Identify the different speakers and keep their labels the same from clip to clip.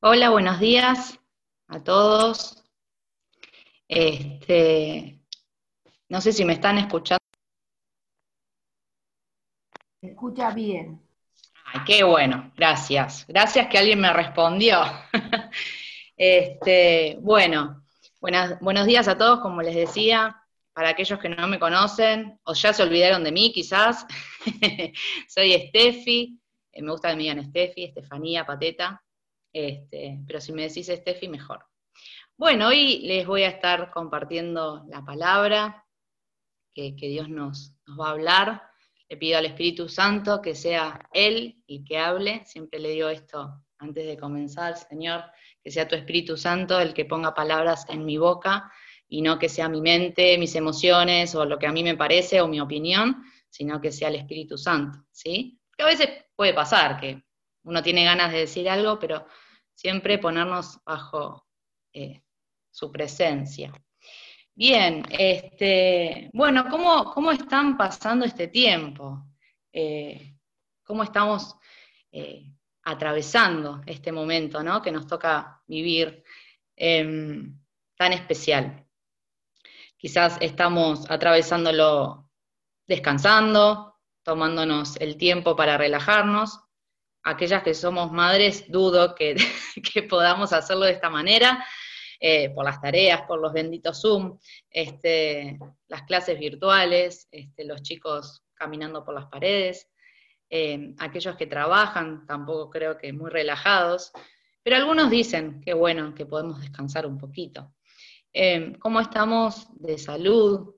Speaker 1: Hola, buenos días a todos. Este, no sé si me están escuchando.
Speaker 2: Se escucha bien.
Speaker 1: Ay, qué bueno, gracias. Gracias que alguien me respondió. Este, bueno, buenos días a todos, como les decía, para aquellos que no me conocen, o ya se olvidaron de mí quizás, soy Steffi, eh, me gusta que me digan Steffi, Estefanía, Pateta, este, pero si me decís Steffi, mejor. Bueno, hoy les voy a estar compartiendo la palabra que, Dios nos, va a hablar. Le pido al Espíritu Santo que sea Él el que hable. Siempre le digo esto antes de comenzar, Señor, que sea tu Espíritu Santo el que ponga palabras en mi boca y no que sea mi mente, mis emociones o lo que a mí me parece o mi opinión, sino que sea el Espíritu Santo, ¿sí? Que a veces puede pasar que uno tiene ganas de decir algo, pero siempre ponernos bajo eh, su presencia. Bien, este, bueno, ¿cómo, están pasando este tiempo? Eh, ¿Cómo estamos eh, atravesando este momento ¿no? que nos toca vivir em, tan especial? Quizás estamos atravesándolo descansando, tomándonos el tiempo para relajarnos, aquellas que somos madres, dudo que, podamos hacerlo de esta manera, eh, por las tareas, por los benditos Zoom, este, las clases virtuales, este, los chicos caminando por las paredes, eh, aquellos que trabajan, tampoco creo que muy relajados, pero algunos dicen que bueno, que podemos descansar un poquito. Eh, ¿Cómo estamos de salud?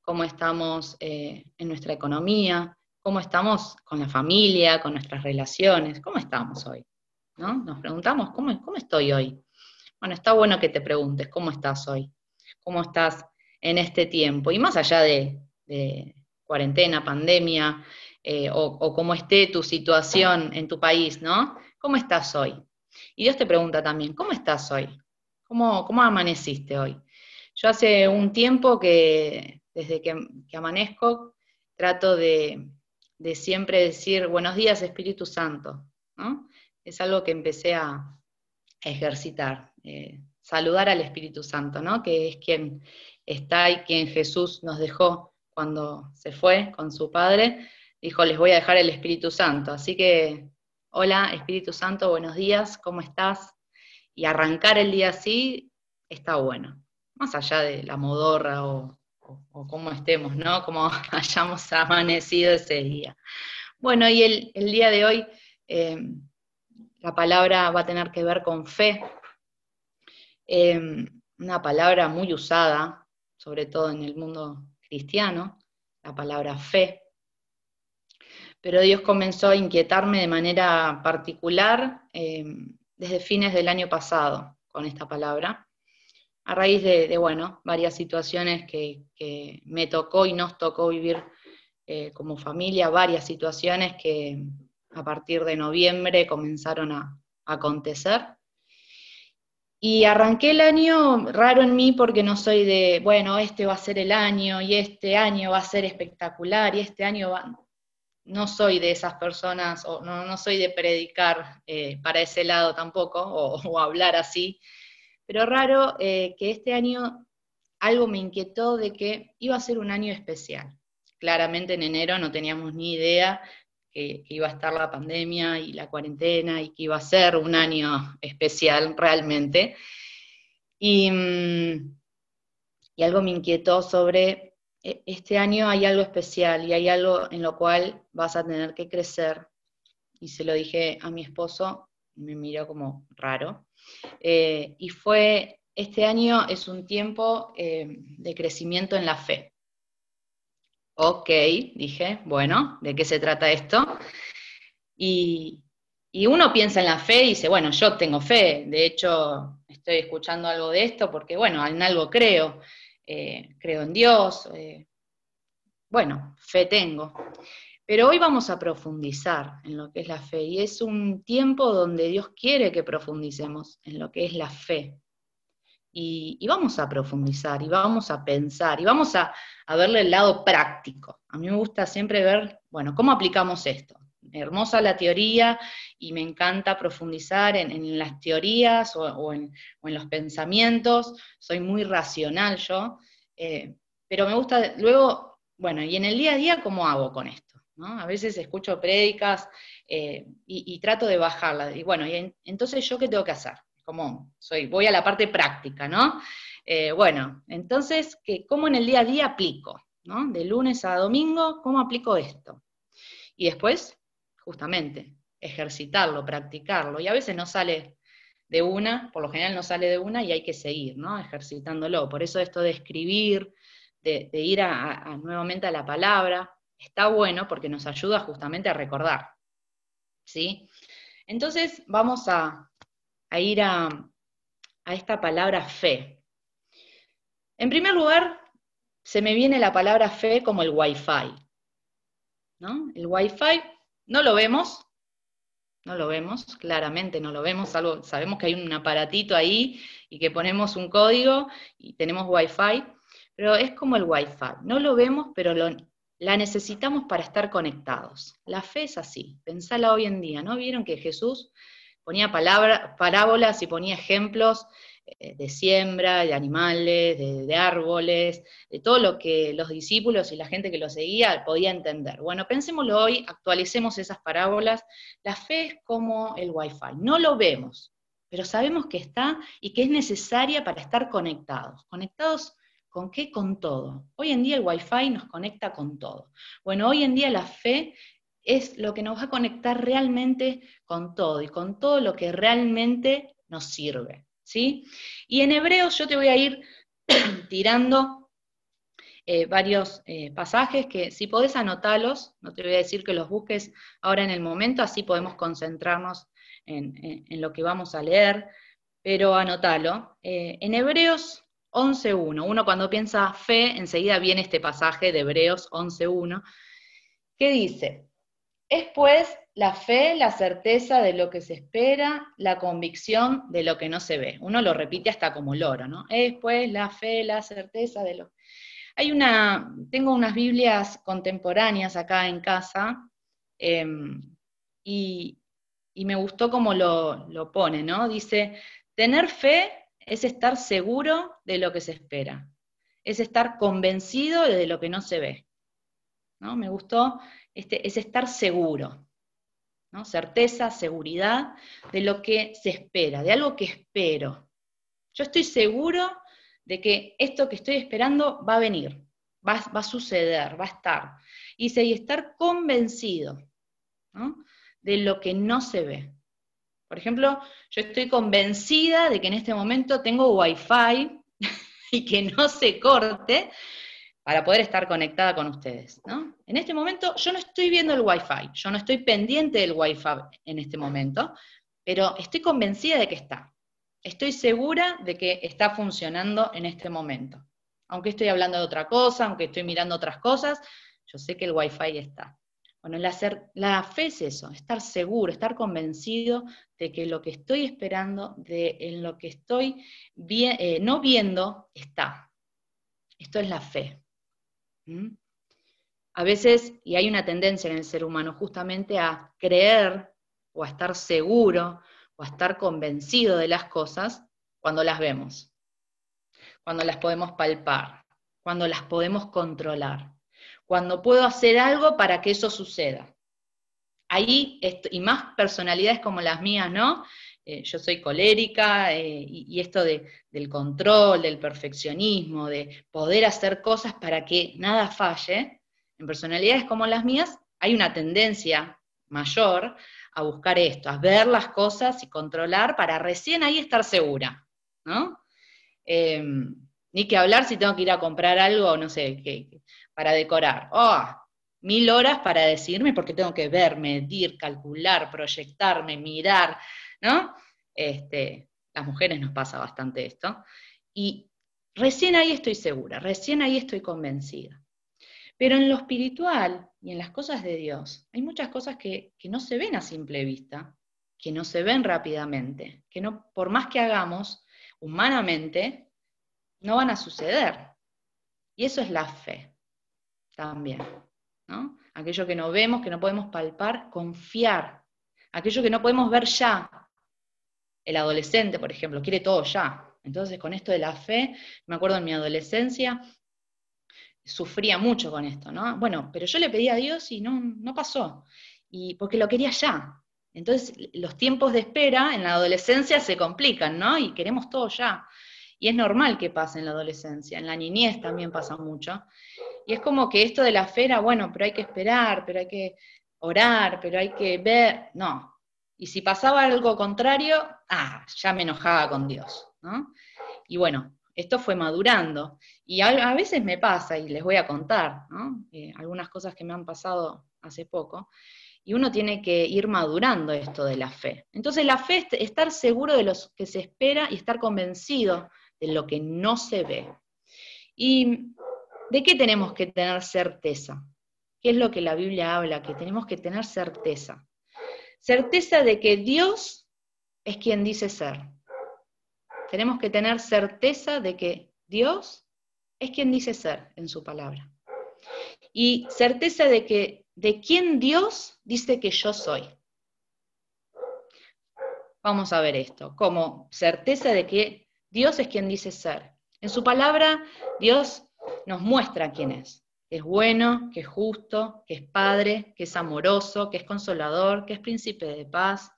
Speaker 1: ¿Cómo estamos en nuestra economía? Cómo estamos con la familia, con nuestras relaciones, cómo estamos hoy. ¿no? Nos preguntamos, ¿cómo, ¿cómo estoy hoy? Bueno, está bueno que te preguntes, ¿cómo estás hoy? ¿Cómo estás en este tiempo? Y más allá de, cuarentena, pandemia, eh, o, cómo esté tu situación en tu país, ¿no? ¿Cómo estás hoy? Y Dios te pregunta también, ¿cómo estás hoy? ¿Cómo, cómo amaneciste hoy? Yo hace un tiempo que, desde que amanezco, trato de, de siempre decir buenos días Espíritu Santo, ¿no? Es algo que empecé a, ejercitar, eh, saludar al Espíritu Santo, ¿no? Que es quien está y quien Jesús nos dejó cuando se fue con su Padre, dijo, les voy a dejar el Espíritu Santo. Así que, hola Espíritu Santo, buenos días, ¿cómo estás? Y arrancar el día así está bueno, más allá de la modorra o o, cómo estemos, ¿no? Cómo hayamos amanecido ese día. Bueno, y el, día de hoy eh, la palabra va a tener que ver con fe, eh, una palabra muy usada, sobre todo en el mundo cristiano, la palabra fe. Pero Dios comenzó a inquietarme de manera particular eh, desde fines del año pasado con esta palabra a raíz de, bueno, varias situaciones que, me tocó y nos tocó vivir eh, como familia, varias situaciones que a partir de noviembre comenzaron a, acontecer. Y arranqué el año raro en mí porque no soy de, bueno, este va a ser el año y este año va a ser espectacular y este año va... No soy de esas personas, o no, soy de predicar eh, para ese lado tampoco, o hablar así, pero raro eh, que este año algo me inquietó de que iba a ser un año especial. Claramente en enero no teníamos ni idea que, iba a estar la pandemia y la cuarentena y que iba a ser un año especial realmente. Y, mm, y algo me inquietó sobre e, este año hay algo especial y hay algo en lo cual vas a tener que crecer. Y se lo dije a mi esposo, me miró como raro. Eh, y fue, este año es un tiempo eh, de crecimiento en la fe. Ok, dije, bueno, ¿de qué se trata esto? Y, uno piensa en la fe y dice, bueno, yo tengo fe, de hecho estoy escuchando algo de esto porque, bueno, en algo creo, eh, creo en Dios, bueno, fe tengo. Pero hoy vamos a profundizar en lo que es la fe y es un tiempo donde Dios quiere que profundicemos en lo que es la fe. Y, vamos a profundizar y vamos a pensar y vamos a, verle el lado práctico. A mí me gusta siempre ver, bueno, ¿cómo aplicamos esto? hermosa la teoría y me encanta profundizar en, las teorías o, en, los pensamientos, soy muy racional yo, eh, pero me gusta, luego, bueno, y en el día a día, ¿cómo hago con esto? A veces escucho prédicas eh, y, trato de bajarla, y bueno, y entonces yo qué tengo que hacer? Como soy, voy a la parte práctica, ¿no? Eh, bueno, entonces, ¿cómo en el día a día aplico? ¿no? De lunes a domingo, ¿cómo aplico esto? Y después, justamente, ejercitarlo, practicarlo. Y a veces no sale de una, por lo general no sale de una y hay que seguir, ¿no? Ejercitándolo. Por eso esto de escribir, de, ir nuevamente a la palabra, está bueno porque nos ayuda justamente a recordar. ¿Sí? Entonces vamos a, ir a, a esta palabra fe. En primer lugar, se me viene la palabra fe como el Wi-Fi. ¿no? El Wi-Fi no lo vemos, no lo vemos, claramente no lo vemos, sabemos que hay un aparatito ahí y que ponemos un código y tenemos Wi-Fi, pero es como el Wi-Fi, no lo vemos, pero la necesitamos para estar conectados. La fe es así, pensala hoy en día, ¿no? ¿Vieron que Jesús ponía parábolas y ponía ejemplos eh, de siembra, de animales, de, árboles, de todo lo que los discípulos y la gente que lo seguía podía entender. Bueno, pensémoslo hoy, actualicemos esas parábolas. La fe es como el wifi, no lo vemos, pero sabemos que está y que es necesaria para estar conectados. ¿Conectados con qué? Con todo. Hoy en día el wifi nos conecta con todo. Bueno, hoy en día la fe es lo que nos va a conectar realmente con todo y con todo lo que realmente nos sirve. ¿sí? Y en Hebreos yo te voy a ir tirando eh, varios eh, pasajes que si podés anotarlos, no te voy a decir que los busques ahora en el momento, así podemos concentrarnos en, lo que vamos a leer, pero anótalo. Eh, en Hebreos 11.1, uno cuando piensa fe, enseguida viene este pasaje de Hebreos 11.1, que dice, es pues la fe, la certeza de lo que se espera, la convicción de lo que no se ve. Uno lo repite hasta como loro, ¿no? Es pues la fe, la certeza de lo... Hay una, tengo unas Biblias contemporáneas acá en casa em, y, me gustó cómo lo, lo pone, ¿no? Dice, tener fe es estar seguro de lo que se espera, es estar convencido de lo que no se ve. ¿no? Me gustó este, es estar seguro, ¿no? certeza, seguridad de lo que se espera, de algo que espero. Yo estoy seguro de que esto que estoy esperando va a venir, va, a suceder, va a estar. Y, estar convencido de lo que no se ve. Por ejemplo, yo estoy convencida de que en este momento tengo wifi y que no se corte, para poder estar conectada con ustedes. ¿no? En este momento yo no estoy viendo el Wi-Fi, yo no estoy pendiente del Wi-Fi en este momento, pero estoy convencida de que está. Estoy segura de que está funcionando en este momento. Aunque estoy hablando de otra cosa, aunque estoy mirando otras cosas, yo sé que el Wi-Fi está. Bueno, la, fe es eso, estar seguro, estar convencido de que lo que estoy esperando, de en lo que estoy eh, no viendo, está. Esto es la fe. A veces, y hay una tendencia en el ser humano justamente a creer o a estar seguro o a estar convencido de las cosas cuando las vemos, cuando las podemos palpar, cuando las podemos controlar, cuando puedo hacer algo para que eso suceda. Ahí, y más personalidades como las mías, ¿no? Eh, yo soy colérica eh, y, esto del control, del perfeccionismo, de poder hacer cosas para que nada falle, en personalidades como las mías hay una tendencia mayor a buscar esto, a ver las cosas y controlar para recién ahí estar segura, ¿no? Em, ni que hablar si tengo que ir a comprar algo, no sé, para decorar. Oh, mil horas para decirme porque tengo que ver, medir, calcular, proyectarme, mirar, ¿no? Este, las mujeres nos pasa bastante esto. Y recién ahí estoy segura, recién ahí estoy convencida. Pero en lo espiritual y en las cosas de Dios, hay muchas cosas que, no se ven a simple vista, que no se ven rápidamente, que no, por más que hagamos humanamente, no van a suceder. Y eso es la fe también. ¿no? Aquello que no vemos, que no podemos palpar, confiar. Aquello que no podemos ver ya. El adolescente, por ejemplo, quiere todo ya. Entonces, con esto de la fe, me acuerdo en mi adolescencia, sufría mucho con esto, ¿no? Bueno, pero yo le pedí a Dios y no, no pasó, y porque lo quería ya. Entonces, los tiempos de espera en la adolescencia se complican, ¿no? Y queremos todo ya. Y es normal que pase en la adolescencia, en la niñez también pasa mucho. Y es como que esto de la fe era, bueno, pero hay que esperar, pero hay que orar, pero hay que ver, no. Y si pasaba algo contrario, ah, ya me enojaba con Dios, ¿no? Y bueno, esto fue madurando. Y a, veces me pasa, y les voy a contar. Eh, algunas cosas que me han pasado hace poco, y uno tiene que ir madurando esto de la fe. Entonces la fe es estar seguro de lo que se espera y estar convencido de lo que no se ve. ¿Y de qué tenemos que tener certeza? ¿Qué es lo que la Biblia habla? Que tenemos que tener certeza. Certeza de que Dios es quien dice ser. Tenemos que tener certeza de que Dios es quien dice ser en su palabra. Y certeza de que de quién Dios dice que yo soy. Vamos a ver esto, como certeza de que Dios es quien dice ser. En su palabra, Dios nos muestra quién es. Que es bueno, que es justo, que es padre, que es amoroso, que es consolador, que es príncipe de paz,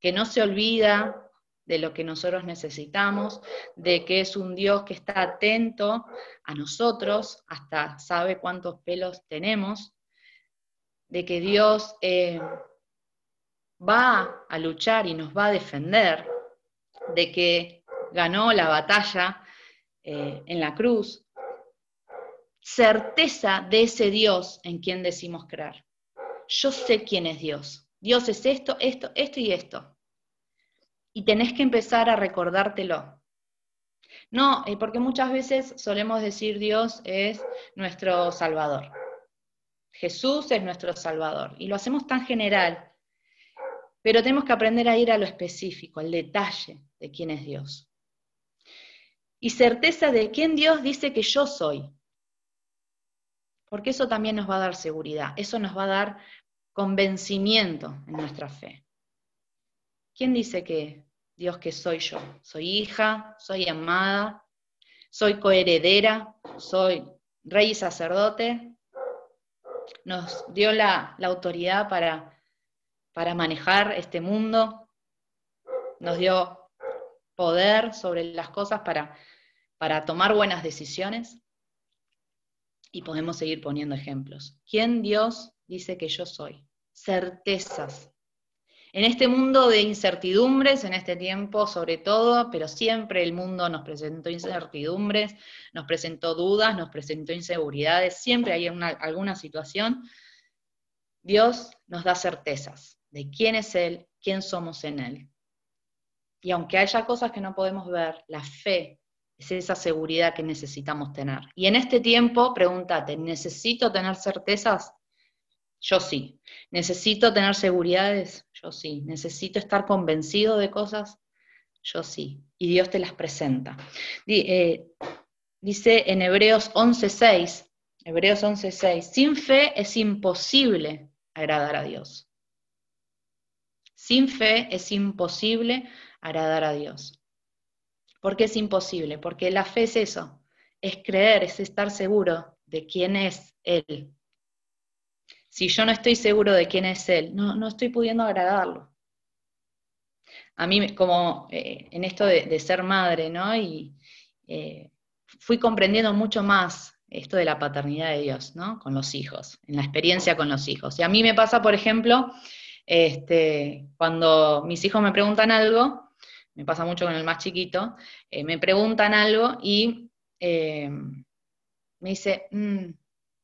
Speaker 1: que no se olvida de lo que nosotros necesitamos, de que es un Dios que está atento a nosotros, hasta sabe cuántos pelos tenemos, de que Dios eh, va a luchar y nos va a defender, de que ganó la batalla eh, en la cruz, certeza de ese Dios en quien decimos creer. Yo sé quién es Dios. Dios es esto, esto, esto y esto. Y tenés que empezar a recordártelo. No, eh, porque muchas veces solemos decir Dios es nuestro Salvador. Jesús es nuestro Salvador. Y lo hacemos tan general. Pero tenemos que aprender a ir a lo específico, al detalle de quién es Dios y certeza de quién Dios dice que yo soy. Porque eso también nos va a dar seguridad, eso nos va a dar convencimiento en nuestra fe. ¿Quién dice que Dios que soy yo? Soy hija, soy amada, soy coheredera, soy rey y sacerdote. Nos dio la, autoridad para, para manejar este mundo, nos dio poder sobre las cosas para, para tomar buenas decisiones. Y podemos seguir poniendo ejemplos. ¿Quién Dios dice que yo soy? Certezas. En este mundo de incertidumbres, en este tiempo sobre todo, pero siempre el mundo nos presentó incertidumbres, nos presentó dudas, nos presentó inseguridades, siempre hay alguna situación. Dios nos da certezas de quién es Él, quién somos en Él. Y aunque haya cosas que no podemos ver, la fe es esa seguridad que necesitamos tener. Y en este tiempo, pregúntate, ¿necesito tener certezas? Yo sí. ¿Necesito tener seguridades? Yo sí. ¿Necesito estar convencido de cosas? Yo sí. Y Dios te las presenta. Eh, dice en Hebreos 11.6, Hebreos 11.6, sin fe es imposible agradar a Dios. Sin fe es imposible agradar a Dios. ¿Por qué es imposible? Porque la fe es eso, es creer, es estar seguro de quién es Él. Si yo no estoy seguro de quién es Él, no, no estoy pudiendo agradarlo. A mí, como eh, en esto de, ser madre, ¿no? Y eh, fui comprendiendo mucho más esto de la paternidad de Dios, ¿no? Con los hijos, en la experiencia con los hijos. Y a mí me pasa, por ejemplo, este, cuando mis hijos me preguntan algo, me pasa mucho con el más chiquito, eh, me preguntan algo y eh, me dice, mm,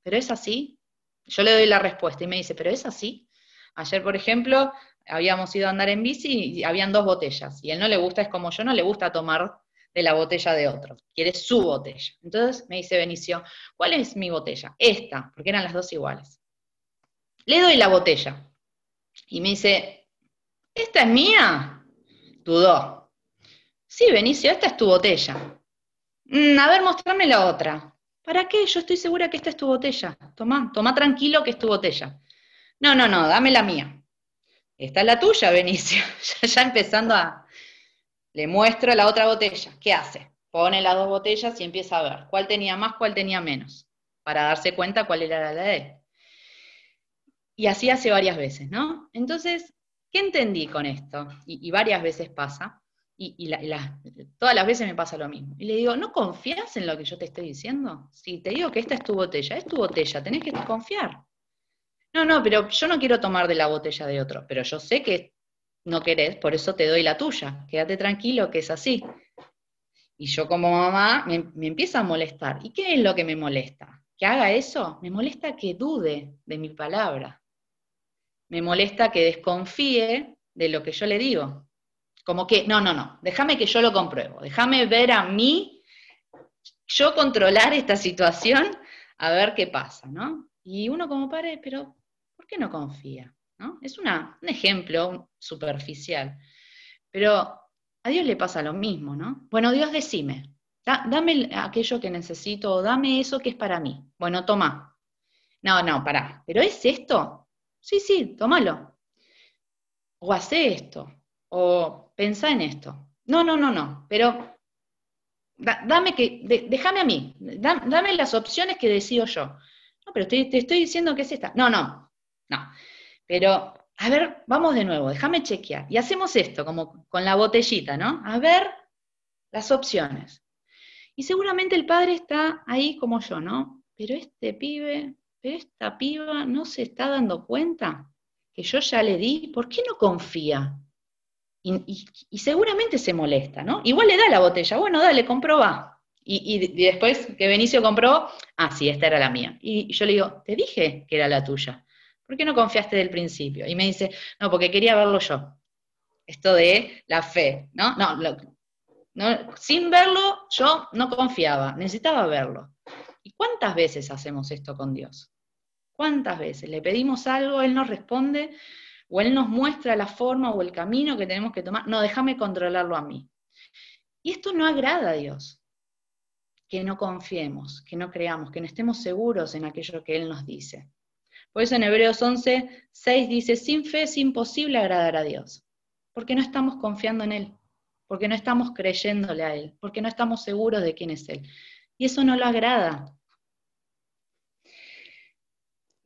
Speaker 1: ¿pero es así? Yo le doy la respuesta y me dice, ¿pero es así? Ayer, por ejemplo, habíamos ido a andar en bici y habían dos botellas, y él no le gusta, es como yo, no le gusta tomar de la botella de otro, quiere su botella. Entonces me dice Benicio, ¿cuál es mi botella? Esta, porque eran las dos iguales. Le doy la botella y me dice, ¿esta es mía? Dudó. Sí, Benicio, esta es tu botella. Mm, a ver, mostrame la otra. ¿Para qué? Yo estoy segura que esta es tu botella. Toma, toma tranquilo que es tu botella. No, no, no, dame la mía. Esta es la tuya, Benicio. ya, ya empezando a... Le muestro la otra botella. ¿Qué hace? Pone las dos botellas y empieza a ver cuál tenía más, cuál tenía menos, para darse cuenta cuál era la de él. Y así hace varias veces, ¿no? Entonces, ¿qué entendí con esto? Y, varias veces pasa, y, todas las veces me pasa lo mismo. Y le digo, ¿no confías en lo que yo te estoy diciendo? Si te digo que esta es tu botella, es tu botella, tenés que confiar. No, no, pero yo no quiero tomar de la botella de otro, pero yo sé que no querés, por eso te doy la tuya. Quédate tranquilo que es así. Y yo como mamá me, me empieza a molestar. ¿Y qué es lo que me molesta? ¿Que haga eso? Me molesta que dude de mi palabra me molesta que desconfíe de lo que yo le digo. Como que, no, no, no, déjame que yo lo compruebo, déjame ver a mí, yo controlar esta situación, a ver qué pasa, ¿no? Y uno como padre, pero ¿por qué no confía? ¿No? Es un ejemplo superficial, pero a Dios le pasa lo mismo, ¿no? Bueno, Dios decime, dame aquello que necesito, dame eso que es para mí. Bueno, toma. No, no, pará, ¿pero es esto? Sí, sí, tómalo. O hace esto, o pensá en esto. No, no, no, no, pero dame que, déjame a mí, dame las opciones que decido yo. No, pero te, te estoy diciendo que es esta. No, no, no. Pero, a ver, vamos de nuevo, déjame chequear. Y hacemos esto, como con la botellita, ¿no? A ver las opciones. Y seguramente el padre está ahí como yo, ¿no? Pero este pibe esta piba no se está dando cuenta que yo ya le di, ¿por qué no confía? Y, seguramente se molesta, ¿no? Igual le da la botella, bueno, dale, comproba. Y, y, después que Benicio compró, ah, sí, esta era la mía. Y yo le digo, te dije que era la tuya. ¿Por qué no confiaste del principio? Y me dice, no, porque quería verlo yo. Esto de la fe, ¿no? No, no sin verlo yo no confiaba, necesitaba verlo. ¿Y cuántas veces hacemos esto con Dios? ¿Cuántas veces le pedimos algo, Él nos responde o Él nos muestra la forma o el camino que tenemos que tomar? No, déjame controlarlo a mí. Y esto no agrada a Dios. Que no confiemos, que no creamos, que no estemos seguros en aquello que Él nos dice. Por eso en Hebreos 11, 6 dice, sin fe es imposible agradar a Dios, porque no estamos confiando en Él, porque no estamos creyéndole a Él, porque no estamos seguros de quién es Él. Y eso no lo agrada.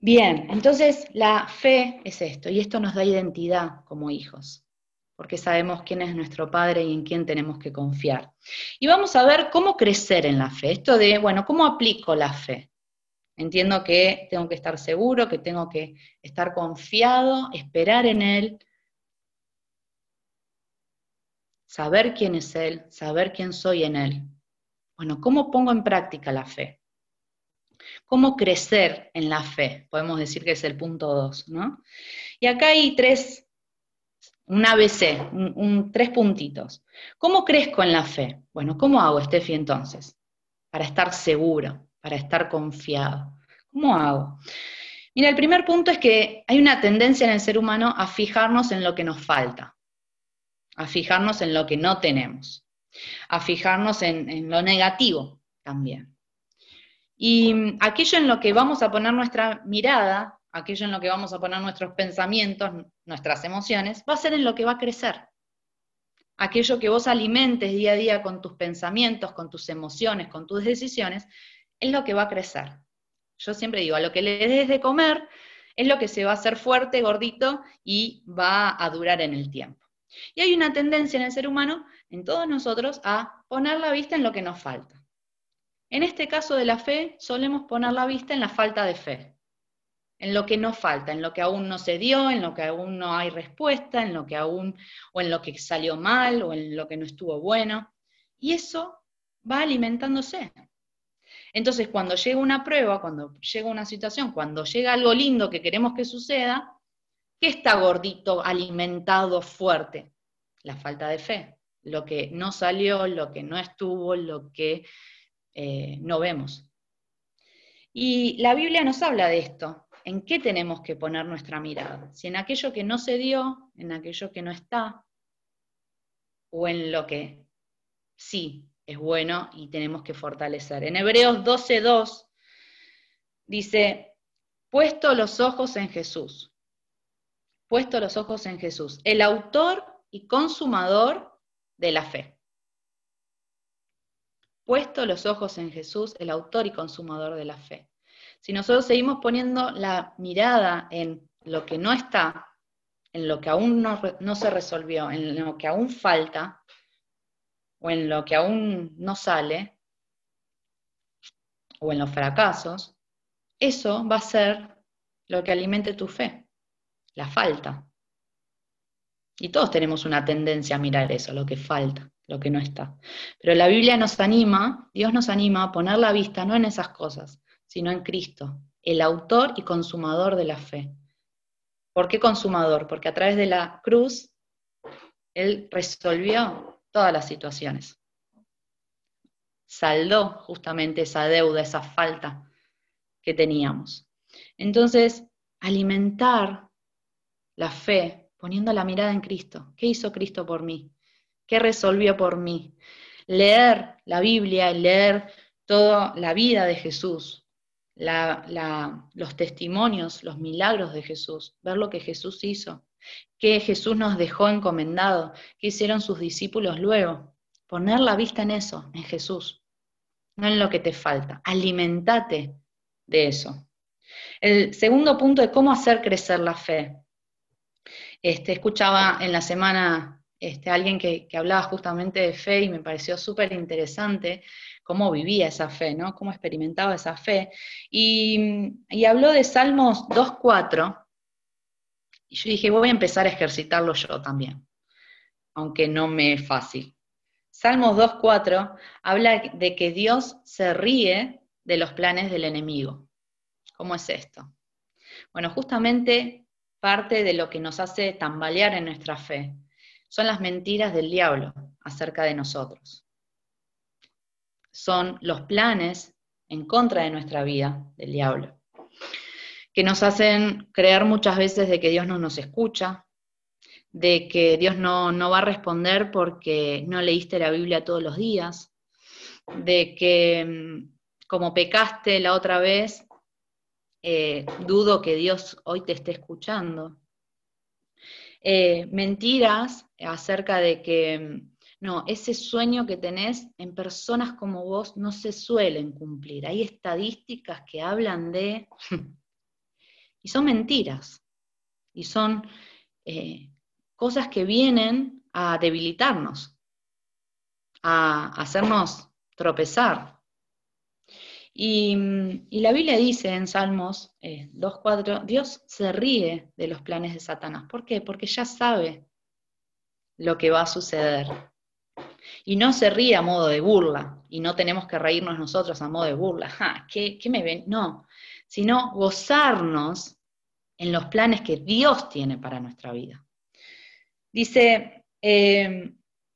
Speaker 1: Bien, entonces la fe es esto, y esto nos da identidad como hijos, porque sabemos quién es nuestro Padre y en quién tenemos que confiar. Y vamos a ver cómo crecer en la fe, esto de, bueno, ¿cómo aplico la fe? Entiendo que tengo que estar seguro, que tengo que estar confiado, esperar en Él, saber quién es Él, saber quién soy en Él. Bueno, ¿cómo pongo en práctica la fe? ¿Cómo crecer en la fe? Podemos decir que es el punto 2, ¿no? Y acá hay tres, un ABC, tres puntitos. ¿Cómo crezco en la fe? Bueno, ¿cómo hago, Steffi, entonces? Para estar seguro, para estar confiado. ¿Cómo hago? Mira, el primer punto es que hay una tendencia en el ser humano a fijarnos en lo que nos falta, a fijarnos en lo que no tenemos, a fijarnos en lo negativo también. Y aquello en lo que vamos a poner nuestra mirada, aquello en lo que vamos a poner nuestros pensamientos, nuestras emociones, va a ser en lo que va a crecer. Aquello que vos alimentes día a día con tus pensamientos, con tus emociones, con tus decisiones, es lo que va a crecer. Yo siempre digo, a lo que le des de comer es lo que se va a hacer fuerte, gordito y va a durar en el tiempo. Y hay una tendencia en el ser humano, en todos nosotros, a poner la vista en lo que nos falta. En este caso de la fe, solemos poner la vista en la falta de fe, en lo que nos falta, en lo que aún no se dio, en lo que aún no hay respuesta, en lo que aún, o en lo que salió mal, o en lo que no estuvo bueno. Y eso va alimentándose. Entonces, cuando llega una prueba, cuando llega una situación, cuando llega algo lindo que queremos que suceda, ¿qué está gordito, alimentado, fuerte? La falta de fe. Lo que no salió, lo que no estuvo, lo que eh, no vemos. Y la Biblia nos habla de esto, en qué tenemos que poner nuestra mirada, si en aquello que no se dio, en aquello que no está, o en lo que sí es bueno y tenemos que fortalecer. En Hebreos 12.2 dice, puesto los ojos en Jesús, puesto los ojos en Jesús, el autor y consumador de la fe. Puesto los ojos en Jesús, el autor y consumador de la fe. Si nosotros seguimos poniendo la mirada en lo que no está, en lo que aún no, se resolvió, en lo que aún falta, o en lo que aún no sale, o en los fracasos, eso va a ser lo que alimente tu fe, la falta. Y todos tenemos una tendencia a mirar eso, lo que falta, lo que no está. Pero la Biblia nos anima, Dios nos anima a poner la vista no en esas cosas, sino en Cristo, el autor y consumador de la fe. ¿Por qué consumador? Porque a través de la cruz Él resolvió todas las situaciones. Saldó justamente esa deuda, esa falta que teníamos. Entonces, alimentar la fe poniendo la mirada en Cristo. ¿Qué hizo Cristo por mí? ¿Qué resolvió por mí? Leer la Biblia, leer toda la vida de Jesús, los testimonios, los milagros de Jesús, ver lo que Jesús hizo, qué Jesús nos dejó encomendado, qué hicieron sus discípulos luego. Poner la vista en eso, en Jesús, no en lo que te falta. Alimentate de eso. El segundo punto de cómo hacer crecer la fe. Este, escuchaba en la semana este, alguien que, hablaba justamente de fe y me pareció súper interesante cómo vivía esa fe, ¿no? cómo experimentaba esa fe. Y, y habló de Salmos 2.4 y yo dije, voy a empezar a ejercitarlo yo también, aunque no me es fácil. Salmos 2.4 habla de que Dios se ríe de los planes del enemigo. ¿Cómo es esto? Bueno, justamente parte de lo que nos hace tambalear en nuestra fe son las mentiras del diablo acerca de nosotros. Son los planes en contra de nuestra vida del diablo, que nos hacen creer muchas veces de que Dios no nos escucha, de que Dios no, no va a responder porque no leíste la Biblia todos los días, de que mm, como pecaste la otra vez, eh, dudo que Dios hoy te esté escuchando. Eh, mentiras acerca de que, mm, no, ese sueño que tenés en personas como vos no se suelen cumplir. Hay estadísticas que hablan de... y son mentiras. Y son eh, cosas que vienen a debilitarnos, a hacernos tropezar. Y, la Biblia dice en Salmos 2.4, eh, Dios se ríe de los planes de Satanás. ¿Por qué? Porque ya sabe lo que va a suceder. Y no se ríe a modo de burla, y no tenemos que reírnos nosotros a modo de burla. ¿qué, me ven? No, sino gozarnos en los planes que Dios tiene para nuestra vida. Dice eh,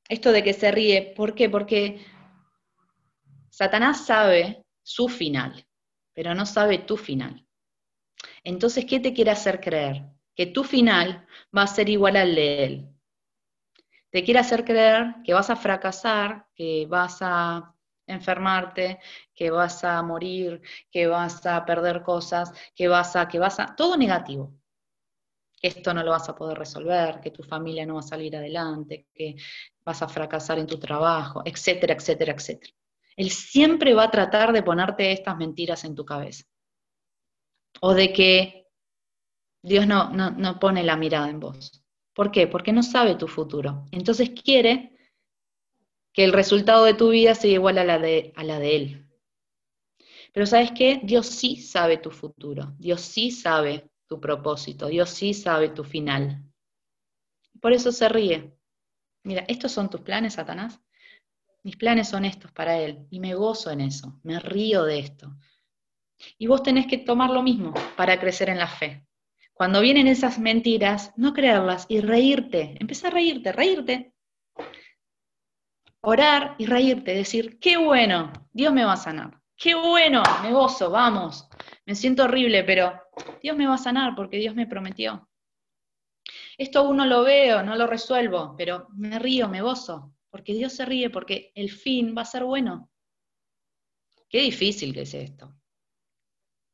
Speaker 1: esto de que se ríe, ¿por qué? Porque Satanás sabe su final, pero no sabe tu final. Entonces, ¿qué te quiere hacer creer? Que tu final va a ser igual al de él. Te quiere hacer creer que vas a fracasar, que vas a enfermarte, que vas a morir, que vas a perder cosas, que vas a, que vas a, todo negativo. Que esto no lo vas a poder resolver, que tu familia no va a salir adelante, que vas a fracasar en tu trabajo, etcétera, etcétera, etcétera. Él siempre va a tratar de ponerte estas mentiras en tu cabeza. O de que Dios no, no, pone la mirada en vos. ¿Por qué? Porque no sabe tu futuro. Entonces quiere que el resultado de tu vida sea igual a la de, a la de Él. Pero ¿sabes qué? Dios sí sabe tu futuro. Dios sí sabe tu propósito. Dios sí sabe tu final. Por eso se ríe. Mira, ¿estos son tus planes, Satanás? Mis planes son estos para Él y me gozo en eso, me río de esto. Y vos tenés que tomar lo mismo para crecer en la fe. Cuando vienen esas mentiras, no creerlas y reírte. Empieza a reírte, reírte. Orar y reírte, decir, qué bueno, Dios me va a sanar. Qué bueno, me gozo, vamos. Me siento horrible, pero Dios me va a sanar porque Dios me prometió. Esto aún no lo veo, no lo resuelvo, pero me río, me gozo porque Dios se ríe, porque el fin va a ser bueno. Qué difícil que es esto.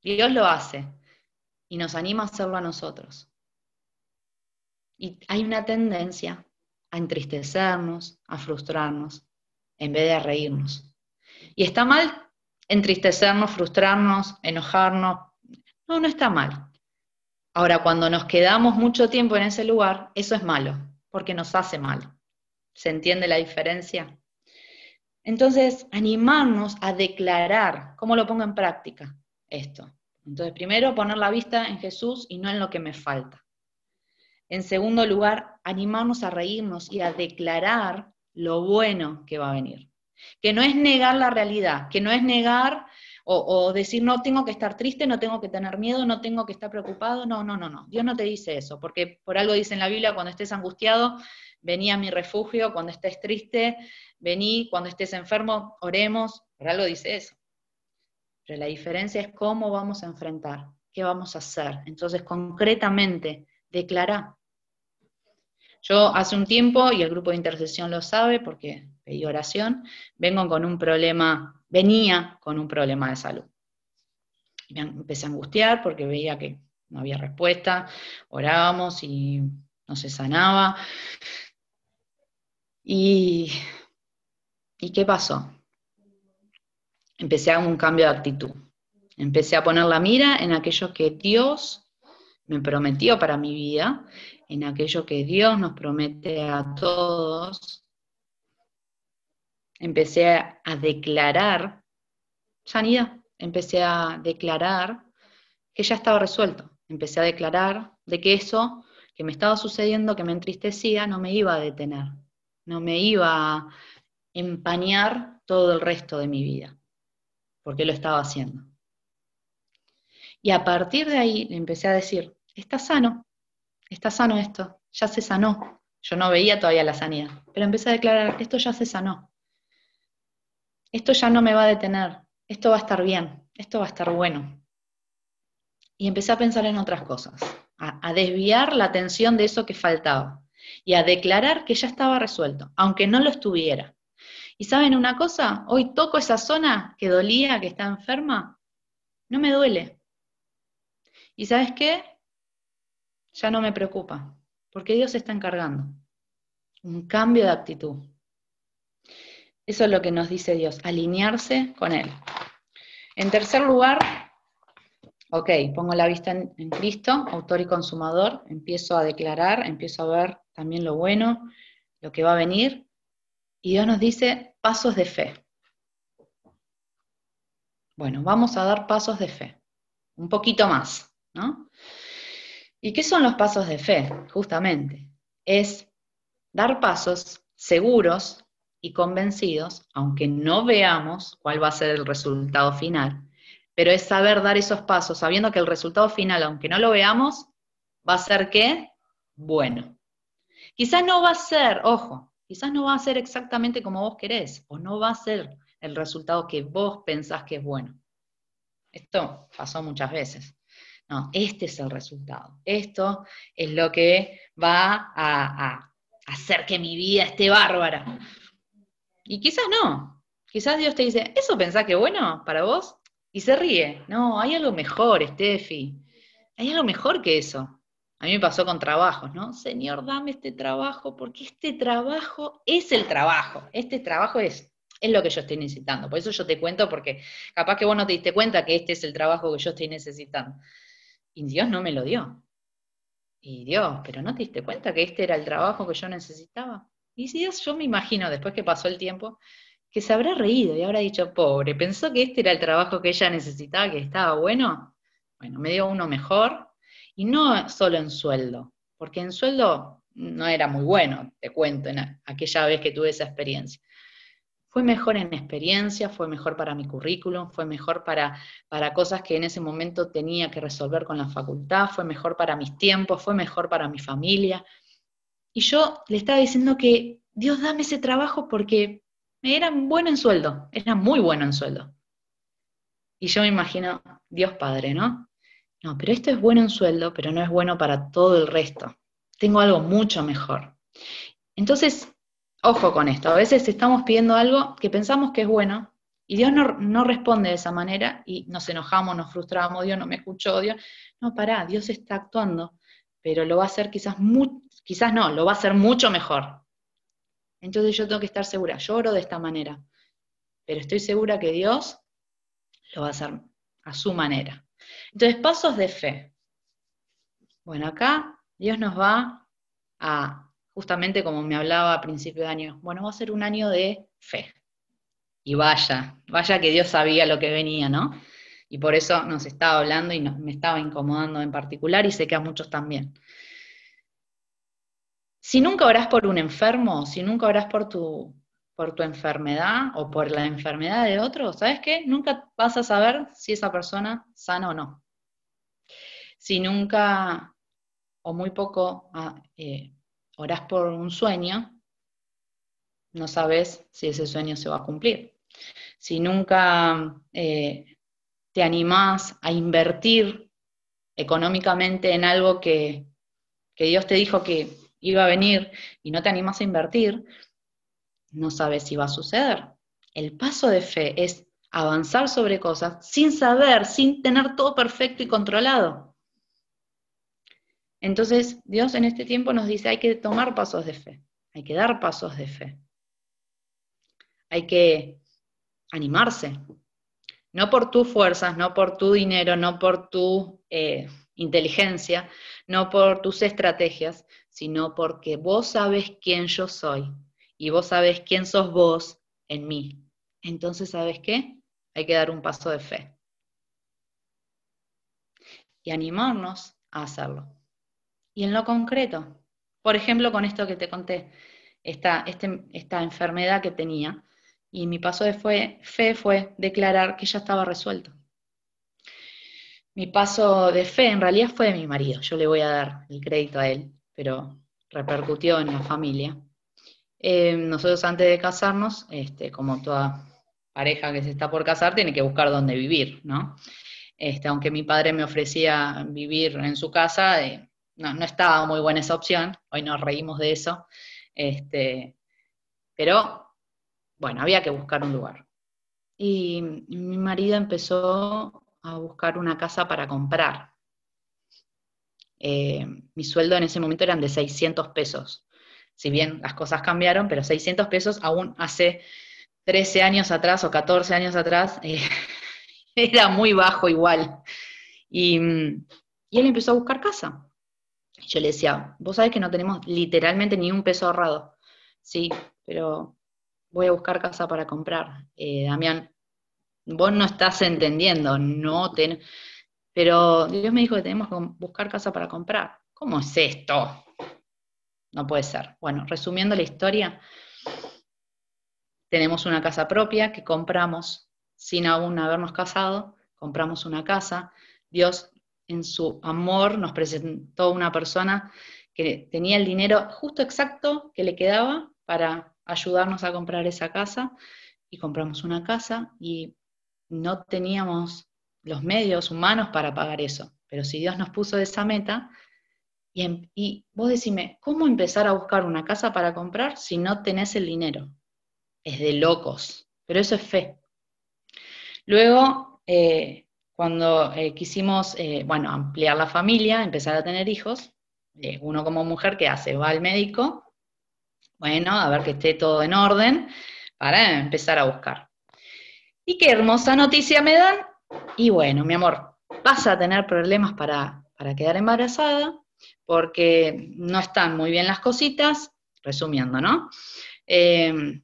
Speaker 1: Dios lo hace y nos anima a hacerlo a nosotros. Y hay una tendencia a entristecernos, a frustrarnos, en vez de reírnos. Y está mal entristecernos, frustrarnos, enojarnos. No, no está mal. Ahora, cuando nos quedamos mucho tiempo en ese lugar, eso es malo, porque nos hace mal. ¿Se entiende la diferencia? Entonces, animarnos a declarar, ¿cómo lo pongo en práctica esto? Entonces, primero, poner la vista en Jesús y no en lo que me falta. En segundo lugar, animarnos a reírnos y a declarar lo bueno que va a venir. Que no es negar la realidad, que no es negar o, decir, no tengo que estar triste, no tengo que tener miedo, no tengo que estar preocupado. No, no, no, no. Dios no te dice eso, porque por algo dice en la Biblia, cuando estés angustiado, vení a mi refugio, cuando estés triste, vení, cuando estés enfermo, oremos. Por algo dice eso. Pero la diferencia es cómo vamos a enfrentar, qué vamos a hacer. Entonces, concretamente, declara. Yo hace un tiempo, y el grupo de intercesión lo sabe porque pedí oración, vengo con un problema venía con un problema de salud. Me empecé a angustiar porque veía que no había respuesta, orábamos y no se sanaba. ¿Y, ¿y qué pasó? Empecé a un cambio de actitud. Empecé a poner la mira en aquello que Dios me prometió para mi vida, en aquello que Dios nos promete a todos. Empecé a, declarar sanidad, empecé a declarar que ya estaba resuelto, empecé a declarar de que eso que me estaba sucediendo, que me entristecía, no me iba a detener, no me iba a empañar todo el resto de mi vida, porque lo estaba haciendo. Y a partir de ahí le empecé a decir, está sano, está sano esto, ya se sanó. Yo no veía todavía la sanidad, pero empecé a declarar, esto ya se sanó esto ya no me va a detener, esto va a estar bien, esto va a estar bueno. Y empecé a pensar en otras cosas, a, desviar la atención de eso que faltaba y a declarar que ya estaba resuelto, aunque no lo estuviera. Y saben una cosa, hoy toco esa zona que dolía, que está enferma, no me duele. ¿Y sabes qué? Ya no me preocupa, porque Dios se está encargando. Un cambio de actitud. Eso es lo que nos dice Dios, alinearse con Él. En tercer lugar, ok, pongo la vista en, Cristo, autor y consumador, empiezo a declarar, empiezo a ver también lo bueno, lo que va a venir, y Dios nos dice pasos de fe. Bueno, vamos a dar pasos de fe, un poquito más, ¿no? ¿Y qué son los pasos de fe? Justamente, es dar pasos seguros y convencidos, aunque no veamos cuál va a ser el resultado final, pero es saber dar esos pasos, sabiendo que el resultado final, aunque no lo veamos, va a ser qué? Bueno. Quizás no va a ser, ojo, quizás no va a ser exactamente como vos querés, o no va a ser el resultado que vos pensás que es bueno. Esto pasó muchas veces. No, este es el resultado. Esto es lo que va a, hacer que mi vida esté bárbara. Y quizás no. Quizás Dios te dice, ¿eso pensás que bueno para vos? Y se ríe. No, hay algo mejor, Steffi. Hay algo mejor que eso. A mí me pasó con trabajos, ¿no? Señor, dame este trabajo, porque este trabajo es el trabajo. Este trabajo es, es lo que yo estoy necesitando. Por eso yo te cuento, porque capaz que vos no te diste cuenta que este es el trabajo que yo estoy necesitando. Y Dios no me lo dio. Y Dios, pero no te diste cuenta que este era el trabajo que yo necesitaba. Y si Dios, yo me imagino, después que pasó el tiempo, que se habrá reído y habrá dicho, pobre, pensó que este era el trabajo que ella necesitaba, que estaba bueno. Bueno, me dio uno mejor, y no solo en sueldo, porque en sueldo no era muy bueno, te cuento, en aquella vez que tuve esa experiencia. Fue mejor en experiencia, fue mejor para mi currículum, fue mejor para, para cosas que en ese momento tenía que resolver con la facultad, fue mejor para mis tiempos, fue mejor para mi familia. Y yo le estaba diciendo que Dios dame ese trabajo porque era bueno en sueldo, era muy bueno en sueldo. Y yo me imagino, Dios Padre, ¿no? No, pero esto es bueno en sueldo, pero no es bueno para todo el resto. Tengo algo mucho mejor. Entonces, ojo con esto, a veces estamos pidiendo algo que pensamos que es bueno y Dios no, responde de esa manera y nos enojamos, nos frustramos, Dios no me escuchó, Dios, no, pará, Dios está actuando, pero lo va a hacer quizás, quizás no, lo va a hacer mucho mejor. Entonces yo tengo que estar segura, yo oro de esta manera, pero estoy segura que Dios lo va a hacer a su manera. Entonces, pasos de fe. Bueno, acá Dios nos va a, justamente como me hablaba a principio de año, bueno, va a ser un año de fe. Y vaya, vaya que Dios sabía lo que venía, ¿no? Y por eso nos estaba hablando y me estaba incomodando en particular y sé que a muchos también. Si nunca orás por un enfermo, si nunca orás por tu, por tu enfermedad o por la enfermedad de otro, ¿sabes qué? Nunca vas a saber si esa persona sana o no. Si nunca o muy poco ah, eh, orás por un sueño, no sabes si ese sueño se va a cumplir. Si nunca eh, te animás a invertir económicamente en algo que, que Dios te dijo que iba a venir y no te animas a invertir, no sabes si va a suceder. El paso de fe es avanzar sobre cosas sin saber, sin tener todo perfecto y controlado. Entonces, Dios en este tiempo nos dice, hay que tomar pasos de fe, hay que dar pasos de fe. Hay que animarse, no por tus fuerzas, no por tu dinero, no por tu eh, inteligencia, no por tus estrategias, sino porque vos sabes quién yo soy y vos sabes quién sos vos en mí. Entonces, ¿sabes qué? Hay que dar un paso de fe. Y animarnos a hacerlo. Y en lo concreto, por ejemplo, con esto que te conté, esta, este, esta enfermedad que tenía, y mi paso de fe fue declarar que ya estaba resuelto. Mi paso de fe en realidad fue de mi marido, yo le voy a dar el crédito a él, pero repercutió en la familia. Eh, nosotros antes de casarnos, este, como toda pareja que se está por casar, tiene que buscar dónde vivir, ¿no? Este, aunque mi padre me ofrecía vivir en su casa, eh, no, estaba muy buena esa opción, hoy nos reímos de eso, este, pero bueno, había que buscar un lugar. Y mi marido empezó a buscar una casa para comprar. Eh, mi sueldo en ese momento eran de 600 pesos. Si bien las cosas cambiaron, pero 600 pesos aún hace 13 años atrás o 14 años atrás eh, era muy bajo igual. Y, él empezó a buscar casa. Yo le decía, vos sabés que no tenemos literalmente ni un peso ahorrado. Sí, pero voy a buscar casa para comprar. Eh, Damián, vos no estás entendiendo, no ten... Pero Dios me dijo que tenemos que buscar casa para comprar. ¿Cómo es esto? No puede ser. Bueno, resumiendo la historia, tenemos una casa propia que compramos sin aún habernos casado, compramos una casa. Dios en su amor nos presentó una persona que tenía el dinero justo exacto que le quedaba para ayudarnos a comprar esa casa y compramos una casa y no teníamos los medios humanos para pagar eso. Pero si Dios nos puso esa meta, y, y, vos decime, ¿cómo empezar a buscar una casa para comprar si no tenés el dinero? Es de locos, pero eso es fe. Luego, eh, cuando eh, quisimos, eh, bueno, ampliar la familia, empezar a tener hijos, uno como mujer, ¿qué hace? Va al médico bueno, a ver que esté todo en orden para empezar a buscar. Y qué hermosa noticia me dan. Y bueno, mi amor, vas a tener problemas para, quedar embarazada porque no están muy bien las cositas, resumiendo, ¿no? Eh,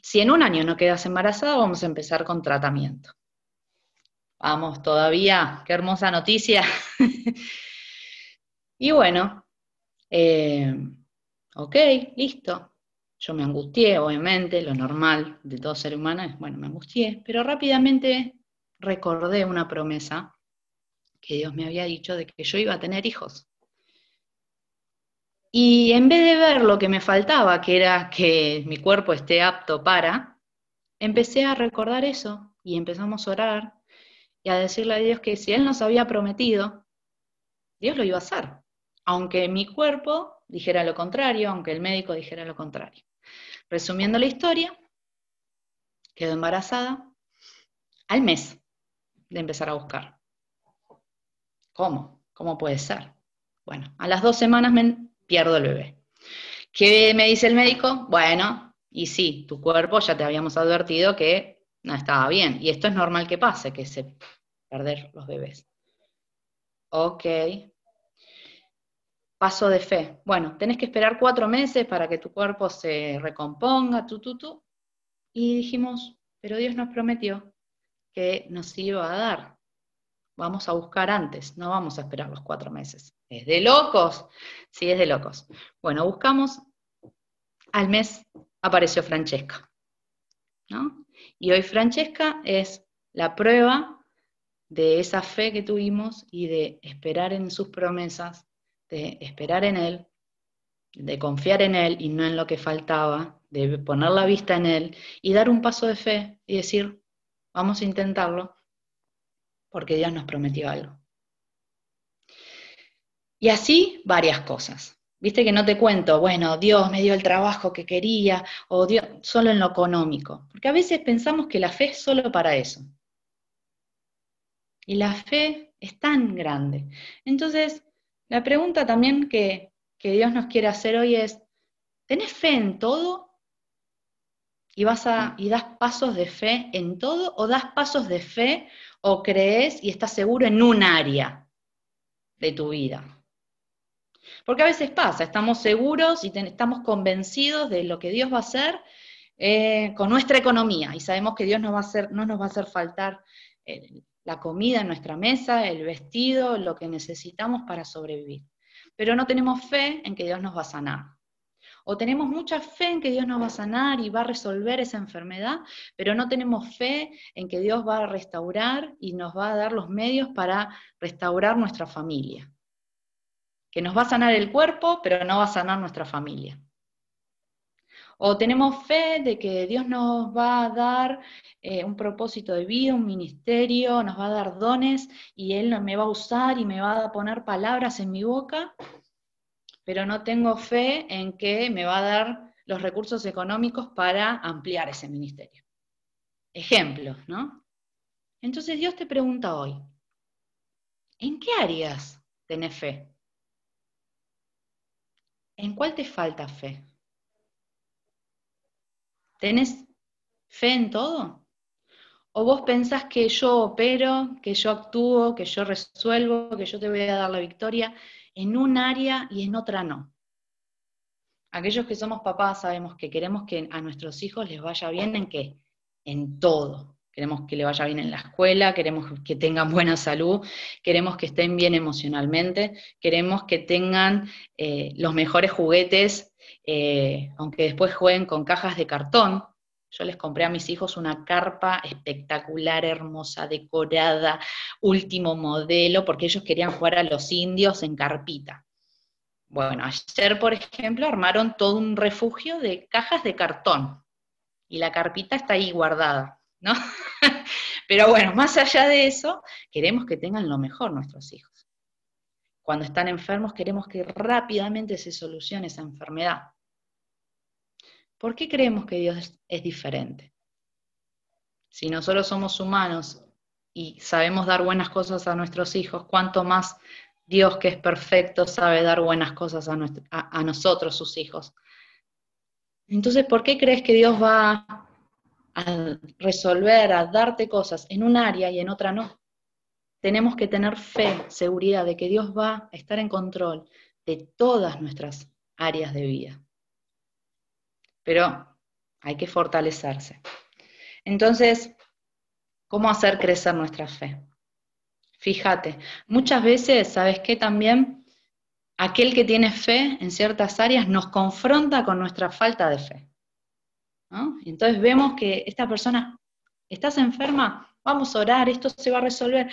Speaker 1: si en un año no quedas embarazada, vamos a empezar con tratamiento. Vamos, todavía, qué hermosa noticia. y bueno, eh, ok, listo. Yo me angustié, obviamente, lo normal de todo ser humano es, bueno, me angustié, pero rápidamente recordé una promesa que Dios me había dicho de que yo iba a tener hijos. Y en vez de ver lo que me faltaba, que era que mi cuerpo esté apto para, empecé a recordar eso y empezamos a orar y a decirle a Dios que si Él nos había prometido, Dios lo iba a hacer, aunque mi cuerpo dijera lo contrario, aunque el médico dijera lo contrario. Resumiendo la historia, quedó embarazada al mes de empezar a buscar. ¿Cómo? ¿Cómo puede ser? Bueno, a las dos semanas me pierdo el bebé. ¿Qué me dice el médico? Bueno, y sí, tu cuerpo ya te habíamos advertido que no estaba bien. Y esto es normal que pase, que se perder los bebés. Ok. Paso de fe. Bueno, tenés que esperar cuatro meses para que tu cuerpo se recomponga, tú, tú, tú. Y dijimos, pero Dios nos prometió que nos iba a dar. Vamos a buscar antes, no vamos a esperar los cuatro meses. ¿Es de locos? Sí, es de locos. Bueno, buscamos, al mes apareció Francesca. ¿no? Y hoy Francesca es la prueba de esa fe que tuvimos y de esperar en sus promesas, de esperar en Él, de confiar en Él y no en lo que faltaba, de poner la vista en Él y dar un paso de fe y decir, Vamos a intentarlo porque Dios nos prometió algo. Y así varias cosas. Viste que no te cuento, bueno, Dios me dio el trabajo que quería, o Dios, solo en lo económico. Porque a veces pensamos que la fe es solo para eso. Y la fe es tan grande. Entonces, la pregunta también que, que Dios nos quiere hacer hoy es, ¿tenés fe en todo y vas a y das pasos de fe en todo o das pasos de fe o crees y estás seguro en un área de tu vida. Porque a veces pasa, estamos seguros y estamos convencidos de lo que Dios va a hacer eh, con nuestra economía y sabemos que Dios no, va a hacer, no nos va a hacer faltar eh, la comida en nuestra mesa, el vestido, lo que necesitamos para sobrevivir. Pero no tenemos fe en que Dios nos va a sanar. O tenemos mucha fe en que Dios nos va a sanar y va a resolver esa enfermedad, pero no tenemos fe en que Dios va a restaurar y nos va a dar los medios para restaurar nuestra familia. Que nos va a sanar el cuerpo, pero no va a sanar nuestra familia. O tenemos fe de que Dios nos va a dar eh, un propósito de vida, un ministerio, nos va a dar dones y Él me va a usar y me va a poner palabras en mi boca, pero no tengo fe en que me va a dar los recursos económicos para ampliar ese ministerio. Ejemplos, ¿no? Entonces Dios te pregunta hoy, ¿en qué áreas tenés fe? ¿En cuál te falta fe? ¿Tenés fe en todo? ¿O vos pensás que yo opero, que yo actúo, que yo resuelvo, que yo te voy a dar la victoria en un área y en otra no. Aquellos que somos papás sabemos que queremos que a nuestros hijos les vaya bien en qué? En todo. Queremos que le vaya bien en la escuela, queremos que tengan buena salud, queremos que estén bien emocionalmente, queremos que tengan eh, los mejores juguetes, eh, aunque después jueguen con cajas de cartón, yo les compré a mis hijos una carpa espectacular, hermosa, decorada, último modelo, porque ellos querían jugar a los indios en carpita. Bueno, ayer, por ejemplo, armaron todo un refugio de cajas de cartón y la carpita está ahí guardada, Pero bueno, más allá de eso, queremos que tengan lo mejor nuestros hijos. Cuando están enfermos, queremos que rápidamente se solucione esa enfermedad. ¿Por qué creemos que Dios es diferente? Si nosotros somos humanos y sabemos dar buenas cosas a nuestros hijos, ¿cuánto más Dios que es perfecto sabe dar buenas cosas a, nosotros, sus hijos? Entonces, ¿por qué crees que Dios va a resolver, a darte cosas en un área y en otra no? Tenemos que tener fe, seguridad de que Dios va a estar en control de todas nuestras áreas de vida pero hay que fortalecerse. Entonces, ¿cómo hacer crecer nuestra fe? Fíjate, muchas veces, ¿sabes qué? También aquel que tiene fe en ciertas áreas nos confronta con nuestra falta de fe. Entonces vemos que esta persona, ¿estás enferma? Vamos a orar, esto se va a resolver.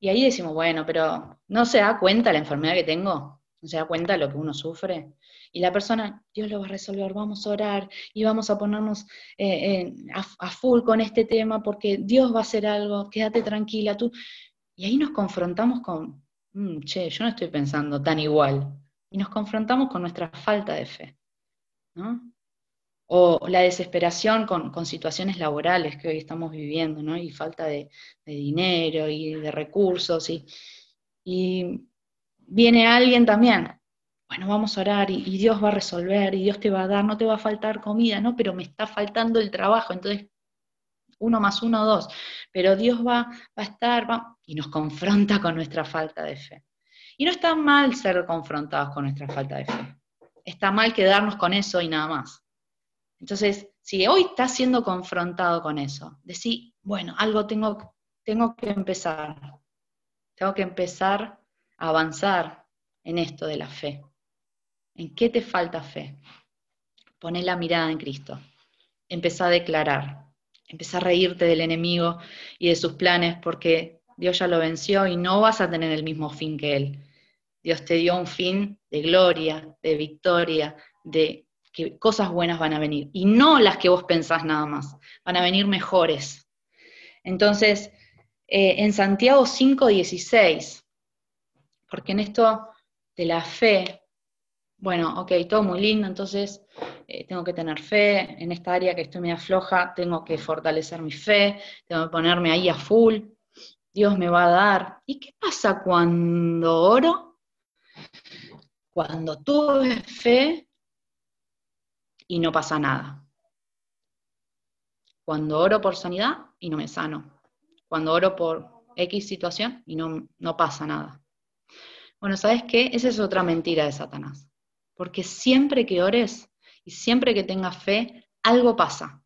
Speaker 1: Y ahí decimos, bueno, pero ¿no se da cuenta la enfermedad que tengo? ¿No se da cuenta lo que uno sufre? Y la persona, Dios lo va a resolver, vamos a orar y vamos a ponernos eh, a, full con este tema porque Dios va a hacer algo, quédate tranquila tú. Y ahí nos confrontamos con, mm, che, yo no estoy pensando tan igual. Y nos confrontamos con nuestra falta de fe. O la desesperación con, situaciones laborales que hoy estamos viviendo, ¿no? Y falta de, dinero y de recursos, y, y, viene alguien también, bueno, vamos a orar y, Dios va a resolver y Dios te va a dar, no te va a faltar comida, ¿no? Pero me está faltando el trabajo, entonces uno más uno, dos, pero Dios va, va a estar, va, y nos confronta con nuestra falta de fe. Y no está mal ser confrontados con nuestra falta de fe, está mal quedarnos con eso y nada más. Entonces, si hoy estás siendo confrontado con eso, decir, bueno, algo tengo, tengo que empezar, tengo que empezar a avanzar en esto de la fe. ¿En qué te falta fe? Poné la mirada en Cristo. Empezá a declarar. Empezá a reírte del enemigo y de sus planes porque Dios ya lo venció y no vas a tener el mismo fin que Él. Dios te dio un fin de gloria, de victoria, de que cosas buenas van a venir, y no las que vos pensás nada más, van a venir mejores. Entonces, eh, en Santiago 5.16, porque en esto de la fe, bueno, ok, todo muy lindo, entonces eh, tengo que tener fe, en esta área que estoy media floja, tengo que fortalecer mi fe, tengo que ponerme ahí a full, Dios me va a dar. ¿Y qué pasa cuando oro? Cuando tuve fe, y no pasa nada. Cuando oro por sanidad y no me sano. Cuando oro por X situación y no, no pasa nada. Bueno, ¿sabes qué? Esa es otra mentira de Satanás. Porque siempre que ores y siempre que tengas fe, algo pasa.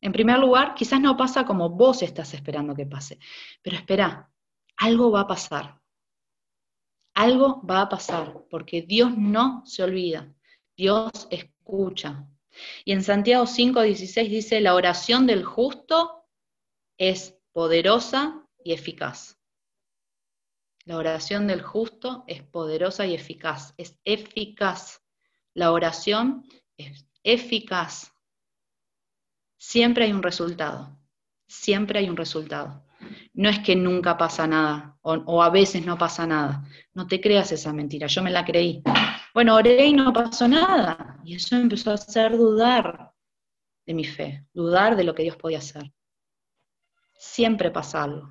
Speaker 1: En primer lugar, quizás no pasa como vos estás esperando que pase, pero espera, algo va a pasar. Algo va a pasar, porque Dios no se olvida. Dios es escucha. Y en Santiago 5:16 dice, la oración del justo es poderosa y eficaz. La oración del justo es poderosa y eficaz, es eficaz. La oración es eficaz. Siempre hay un resultado, siempre hay un resultado. No es que nunca pasa nada o, o a veces no pasa nada. No te creas esa mentira, yo me la creí. Bueno, oré y no pasó nada. Y eso empezó a hacer dudar de mi fe, dudar de lo que Dios podía hacer. Siempre pasa algo.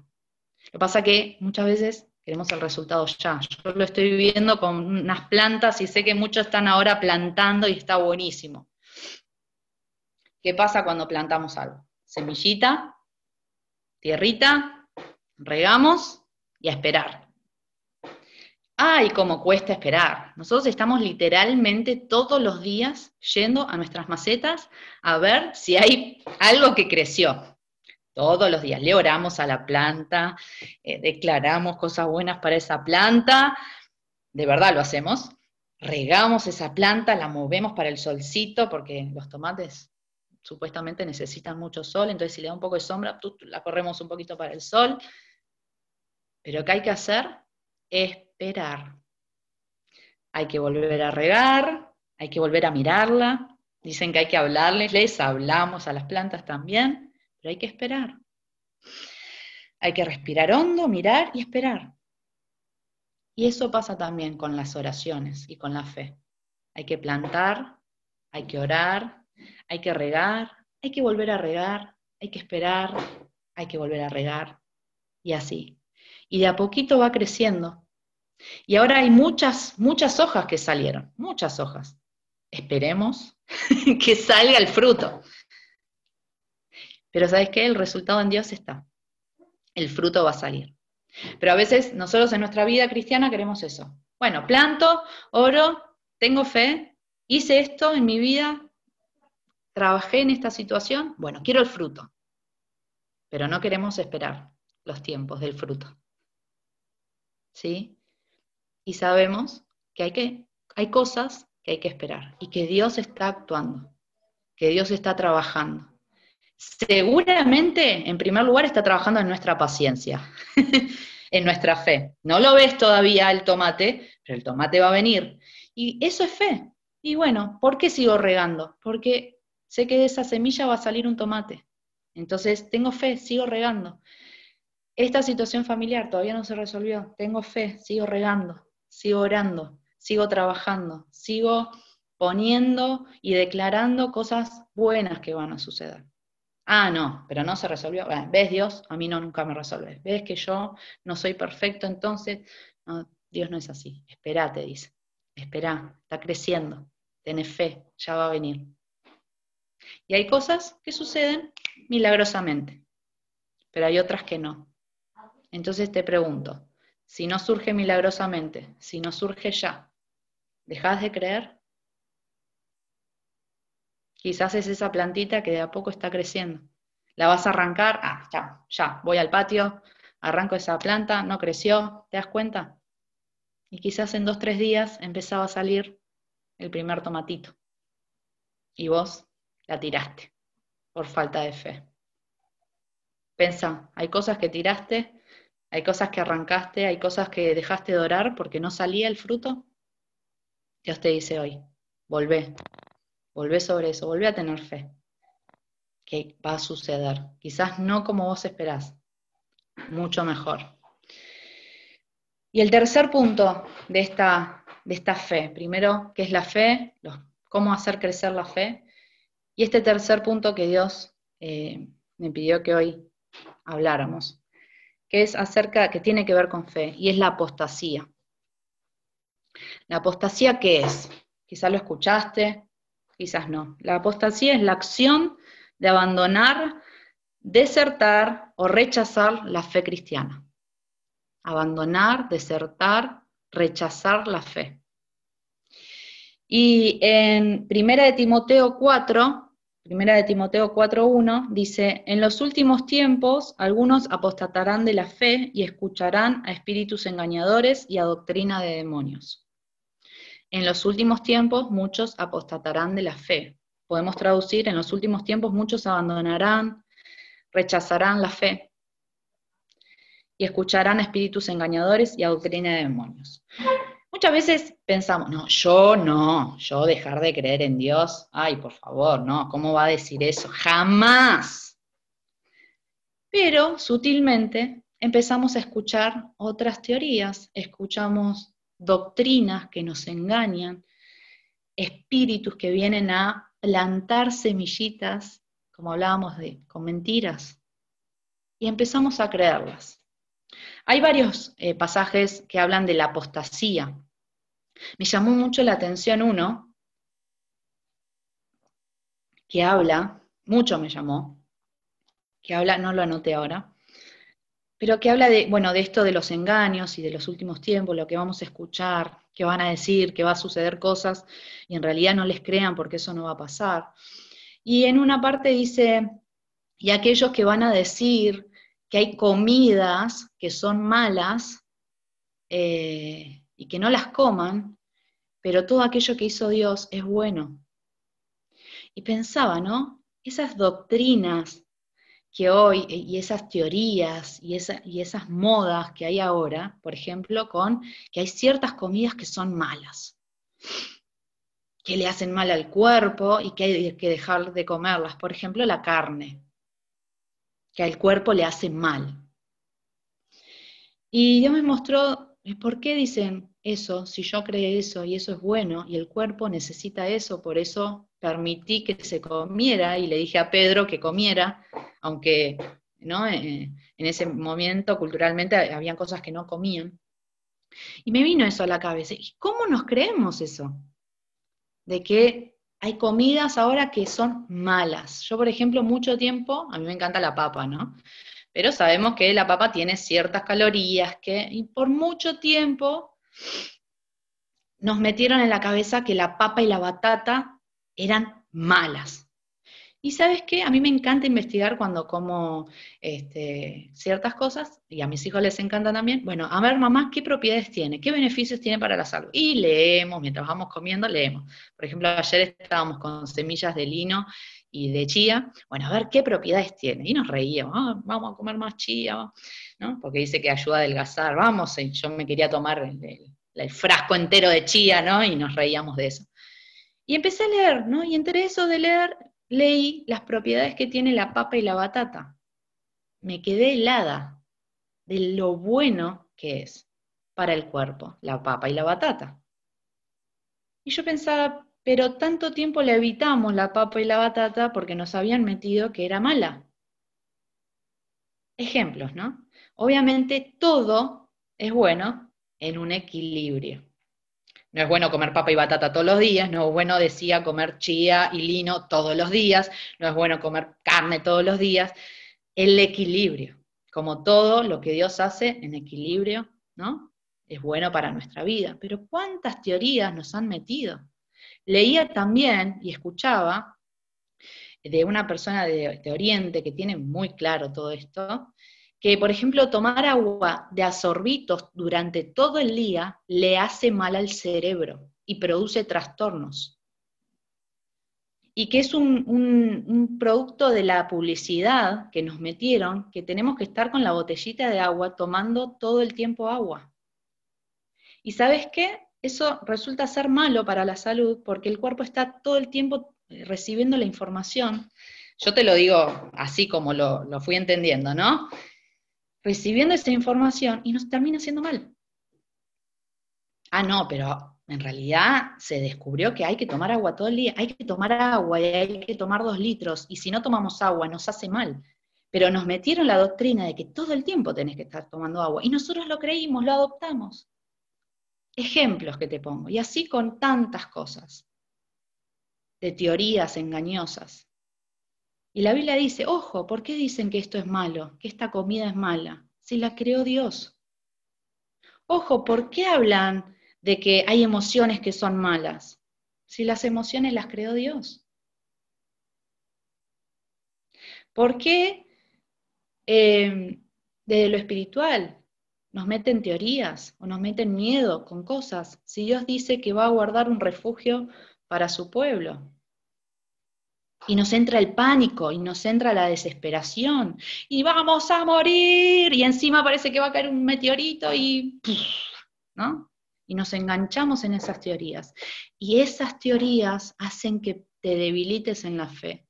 Speaker 1: Lo que pasa que muchas veces queremos el resultado ya. Yo lo estoy viviendo con unas plantas y sé que muchos están ahora plantando y está buenísimo. ¿Qué pasa cuando plantamos algo? Semillita, tierrita, regamos y a esperar. Ay, cómo cuesta esperar. Nosotros estamos literalmente todos los días yendo a nuestras macetas a ver si hay algo que creció. Todos los días le oramos a la planta, eh, declaramos cosas buenas para esa planta, de verdad lo hacemos. Regamos esa planta, la movemos para el solcito, porque los tomates supuestamente necesitan mucho sol, entonces si le da un poco de sombra, la corremos un poquito para el sol. Pero ¿qué hay que hacer? Es esperar. Hay que volver a regar, hay que volver a mirarla. Dicen que hay que hablarles, les hablamos a las plantas también, pero hay que esperar. Hay que respirar hondo, mirar y esperar. Y eso pasa también con las oraciones y con la fe. Hay que plantar, hay que orar, hay que regar, hay que volver a regar, hay que esperar, hay que volver a regar, y así. Y de a poquito va creciendo. Y ahora hay muchas, muchas hojas que salieron, muchas hojas. Esperemos que salga el fruto. Pero ¿sabes qué? El resultado en Dios está. El fruto va a salir. Pero a veces nosotros en nuestra vida cristiana queremos eso. Bueno, planto, oro, tengo fe, hice esto en mi vida, trabajé en esta situación, bueno, quiero el fruto. Pero no queremos esperar los tiempos del fruto. ¿Sí? Y sabemos que hay, que hay cosas que hay que esperar y que Dios está actuando, que Dios está trabajando. Seguramente, en primer lugar, está trabajando en nuestra paciencia, en nuestra fe. No lo ves todavía el tomate, pero el tomate va a venir. Y eso es fe. Y bueno, ¿por qué sigo regando? Porque sé que de esa semilla va a salir un tomate. Entonces, tengo fe, sigo regando. Esta situación familiar todavía no se resolvió. Tengo fe, sigo regando sigo orando, sigo trabajando, sigo poniendo y declarando cosas buenas que van a suceder. Ah, no, pero no se resolvió. ¿Ves Dios? A mí no, nunca me resuelve. ¿Ves que yo no soy perfecto? Entonces, Dios no es así. Esperate, dice. Esperá, está creciendo. Tenés fe, ya va a venir. Y hay cosas que suceden milagrosamente, pero hay otras que no. Entonces te pregunto, si no surge milagrosamente, si no surge ya, ¿dejás de creer? Quizás es esa plantita que de a poco está creciendo. La vas a arrancar, ah, ya, ya, voy al patio, arranco esa planta, no creció, ¿te das cuenta? Y quizás en dos, tres días empezaba a salir el primer tomatito. Y vos la tiraste por falta de fe. Pensa, hay cosas que tiraste, hay cosas que arrancaste, hay cosas que dejaste de orar porque no salía el fruto. Dios te dice hoy, volvé, volvé sobre eso, volvé a tener fe, que va a suceder. Quizás no como vos esperás, mucho mejor. Y el tercer punto de esta, de esta fe, primero, ¿qué es la fe? ¿Cómo hacer crecer la fe? Y este tercer punto que Dios eh, me pidió que hoy habláramos, que es acerca, que tiene que ver con fe, y es la apostasía. ¿La apostasía qué es? Quizás lo escuchaste, quizás no. La apostasía es la acción de abandonar, desertar o rechazar la fe cristiana abandonar, desertar, rechazar la fe. Y en Primera de Timoteo 4, Primera de Timoteo 4.1 dice, en los últimos tiempos algunos apostatarán de la fe y escucharán a espíritus engañadores y a doctrina de demonios. En los últimos tiempos muchos apostatarán de la fe. Podemos traducir, en los últimos tiempos muchos abandonarán, rechazarán la fe y escucharán a espíritus engañadores y a doctrina de demonios. Muchas veces pensamos, no, yo no, yo dejar de creer en Dios, ay, por favor, no, ¿cómo va a decir eso? Jamás. Pero sutilmente empezamos a escuchar otras teorías, escuchamos doctrinas que nos engañan, espíritus que vienen a plantar semillitas, como hablábamos de, con mentiras, y empezamos a creerlas. Hay varios eh, pasajes que hablan de la apostasía. Me llamó mucho la atención uno que habla, mucho me llamó, que habla, no lo anoté ahora, pero que habla de, bueno, de esto de los engaños y de los últimos tiempos, lo que vamos a escuchar, que van a decir, que va a suceder cosas, y en realidad no les crean porque eso no va a pasar. Y en una parte dice, y aquellos que van a decir que hay comidas que son malas eh, y que no las coman, pero todo aquello que hizo Dios es bueno. Y pensaba, ¿no? Esas doctrinas que hoy, y esas teorías y, y esas modas que hay ahora, por ejemplo, con que hay ciertas comidas que son malas, que le hacen mal al cuerpo y que hay que dejar de comerlas. Por ejemplo, la carne que al cuerpo le hace mal. Y Dios me mostró por qué dicen eso, si yo creo eso y eso es bueno, y el cuerpo necesita eso, por eso permití que se comiera y le dije a Pedro que comiera, aunque ¿no? Eh, en ese momento culturalmente habían cosas que no comían. Y me vino eso a la cabeza. ¿Y cómo nos creemos eso? De que hay comidas ahora que son malas. Yo, por ejemplo, mucho tiempo, a mí me encanta la papa, ¿no? Pero sabemos que la papa tiene ciertas calorías que, y por mucho tiempo nos metieron en la cabeza que la papa y la batata eran malas. Y sabes qué, a mí me encanta investigar cuando como este, ciertas cosas, y a mis hijos les encanta también, bueno, a ver mamá, ¿qué propiedades tiene? ¿Qué beneficios tiene para la salud? Y leemos, mientras vamos comiendo, leemos. Por ejemplo, ayer estábamos con semillas de lino y de chía, bueno, a ver qué propiedades tiene. Y nos reíamos, ah, vamos a comer más chía, ¿no? Porque dice que ayuda a adelgazar, vamos, y yo me quería tomar el, el frasco entero de chía, ¿no? Y nos reíamos de eso. Y empecé a leer, ¿no? Y entre eso de leer, leí las propiedades que tiene la papa y la batata. Me quedé helada de lo bueno que es para el cuerpo, la papa y la batata. Y yo pensaba, pero tanto tiempo le evitamos la papa y la batata porque nos habían metido que era mala. Ejemplos, ¿no? Obviamente todo es bueno en un equilibrio. No es bueno comer papa y batata todos los días, no es bueno, decía, comer chía y lino todos los días, no es bueno comer carne todos los días. El equilibrio, como todo lo que Dios hace en equilibrio, ¿no? Es bueno para nuestra vida. Pero ¿cuántas teorías nos han metido? Leía también y escuchaba de una persona de, de Oriente que tiene muy claro todo esto, que, por ejemplo, tomar agua de asorbitos durante todo el día le hace mal al cerebro y produce trastornos. Y que es un, un, producto de la publicidad que nos metieron, que tenemos que estar con la botellita de agua tomando todo el tiempo agua. ¿Y sabes qué? Eso resulta ser malo para la salud porque el cuerpo está todo el tiempo eh, recibiendo la información. Yo te lo digo así como lo, lo fui entendiendo, ¿no? Recibiendo esa información y nos termina haciendo mal. Ah, no, pero en realidad se descubrió que hay que tomar agua todo el día, hay que tomar agua y hay que tomar dos litros, y si no tomamos agua nos hace mal. Pero nos metieron la doctrina de que todo el tiempo tenés que estar tomando agua, y nosotros lo creímos, lo adoptamos. Ejemplos que te pongo, y así con tantas cosas, de teorías engañosas. Y la Biblia dice, ojo, ¿por qué dicen que esto es malo, que esta comida es mala? Si la creó Dios. Ojo, ¿por qué hablan de que hay emociones que son malas? Si las emociones las creó Dios. ¿Por qué eh, desde lo espiritual nos meten teorías o nos meten miedo con cosas si Dios dice que va a guardar un refugio para su pueblo? Y nos entra el pánico y nos entra la desesperación y vamos a morir y encima parece que va a caer un meteorito y ¿no? Y nos enganchamos en esas teorías. Y esas teorías hacen que te debilites en la fe,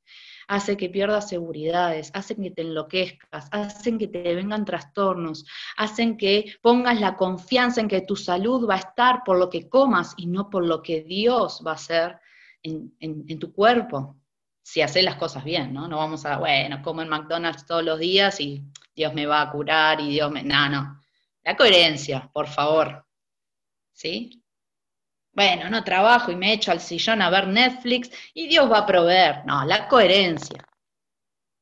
Speaker 1: hacen que pierdas seguridades, hacen que te enloquezcas, hacen que te vengan trastornos, hacen que pongas la confianza en que tu salud va a estar por lo que comas y no por lo que Dios va a hacer en, en tu cuerpo si haces las cosas bien, ¿no? No vamos a, bueno, como en McDonald's todos los días y Dios me va a curar y Dios me... No, no. La coherencia, por favor. ¿Sí? Bueno, no trabajo y me echo al sillón a ver Netflix y Dios va a proveer. No, la coherencia.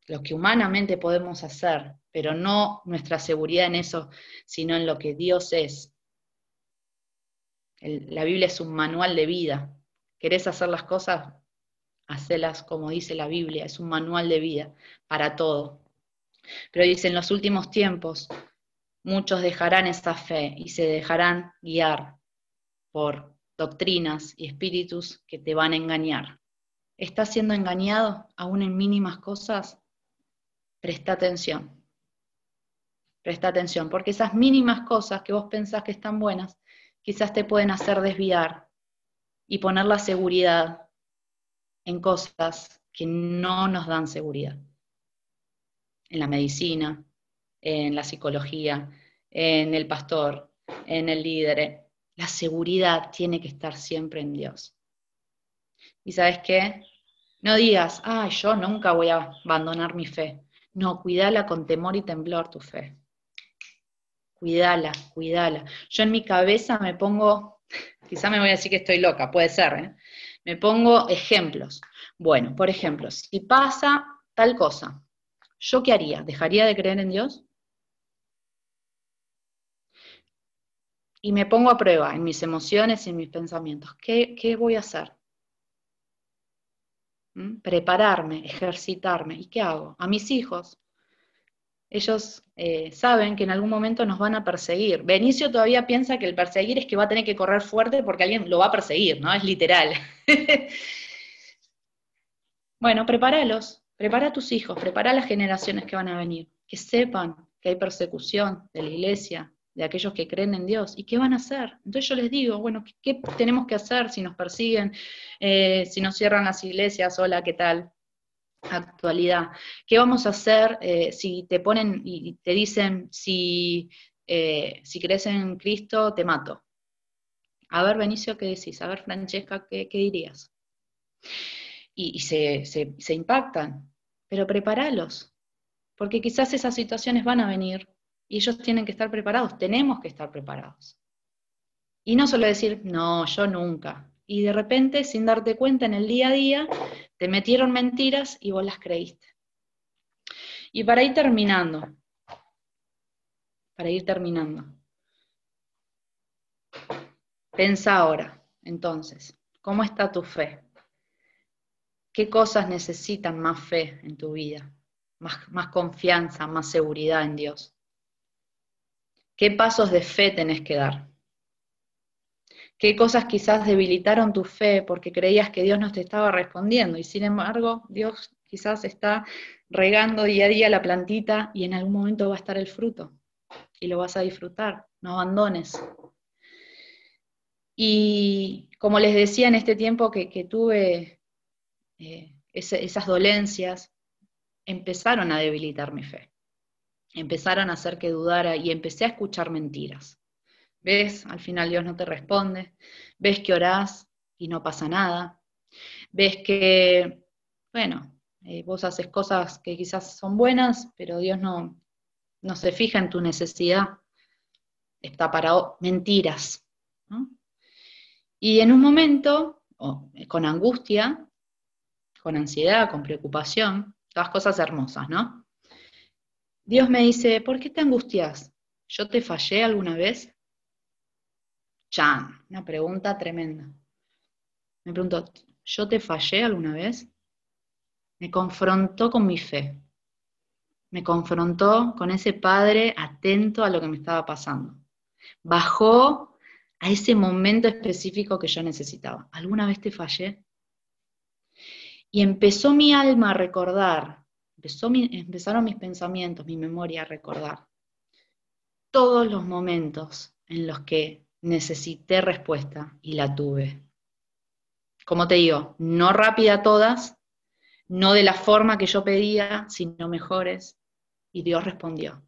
Speaker 1: Lo que humanamente podemos hacer, pero no nuestra seguridad en eso, sino en lo que Dios es. la Biblia es un manual de vida. ¿Querés hacer las cosas? Hacelas como dice la Biblia, es un manual de vida para todo. Pero dice, en los últimos tiempos muchos dejarán esa fe y se dejarán guiar por doctrinas y espíritus que te van a engañar. ¿Estás siendo engañado aún en mínimas cosas? Presta atención. Presta atención, porque esas mínimas cosas que vos pensás que están buenas, quizás te pueden hacer desviar y poner la seguridad en cosas que no nos dan seguridad. En la medicina, en la psicología, en el pastor, en el líder. La seguridad tiene que estar siempre en Dios. ¿Y sabes qué? No digas, ah, yo nunca voy a abandonar mi fe. No, cuídala con temor y temblor tu fe. Cuídala, cuídala. Yo en mi cabeza me pongo, quizá me voy a decir que estoy loca, puede ser, ¿eh? Me pongo ejemplos. Bueno, por ejemplo, si pasa tal cosa, ¿yo qué haría? ¿Dejaría de creer en Dios? Y me pongo a prueba en mis emociones y en mis pensamientos. ¿Qué, voy a hacer? ¿Mm? Prepararme, ejercitarme. ¿Y qué hago? A mis hijos. Ellos eh, saben que en algún momento nos van a perseguir. Benicio todavía piensa que el perseguir es que va a tener que correr fuerte porque alguien lo va a perseguir, ¿no? Es literal. bueno, prepáralos, prepara a tus hijos, prepara a las generaciones que van a venir, que sepan que hay persecución de la iglesia, de aquellos que creen en Dios, y qué van a hacer. Entonces yo les digo, bueno, ¿qué, tenemos que hacer si nos persiguen, eh, si nos cierran las iglesias? Hola, ¿qué tal? Actualidad. ¿Qué vamos a hacer eh, si te ponen y te dicen, si, eh, si crees en Cristo, te mato? A ver, Benicio, ¿qué decís? A ver, Francesca, ¿qué, dirías? y, se, se impactan, pero prepáralos, porque quizás esas situaciones van a venir y ellos tienen que estar preparados, tenemos que estar preparados. Y no solo decir, no, yo nunca. Y de repente, sin darte cuenta en el día a día, te metieron mentiras y vos las creíste. Y para ir terminando, para ir terminando, pensa ahora, entonces, ¿cómo está tu fe? ¿Qué cosas necesitan más fe en tu vida? Más, más confianza, más seguridad en Dios. ¿Qué pasos de fe tenés que dar? ¿Qué cosas quizás debilitaron tu fe porque creías que Dios no te estaba respondiendo? Y sin embargo, Dios quizás está regando día a día la plantita y en algún momento va a estar el fruto y lo vas a disfrutar. No abandones. Y como les decía en este tiempo que, tuve eh, esas dolencias, empezaron a debilitar mi fe empezaron a hacer que dudara y empecé a escuchar mentiras. ¿Ves? Al final Dios no te responde. ¿Ves que orás y no pasa nada? ¿Ves que, bueno, eh, vos haces cosas que quizás son buenas, pero Dios no, no se fija en tu necesidad? Está para mentiras. Y en un momento, con angustia, con ansiedad, con preocupación, todas cosas hermosas, ¿no? Dios me dice, ¿por qué te angustias? ¿Yo te fallé alguna vez? Una pregunta tremenda. Me preguntó, ¿yo te fallé alguna vez? Me confrontó con mi fe. Me confrontó con ese padre atento a lo que me estaba pasando. Bajó a ese momento específico que yo necesitaba. ¿Alguna vez te fallé? Y empezó mi alma a recordar empezaron mis pensamientos, mi memoria a recordar todos los momentos en los que necesité respuesta y la tuve. Como te digo, no rápida todas, no de la forma que yo pedía, sino mejores, y Dios respondió.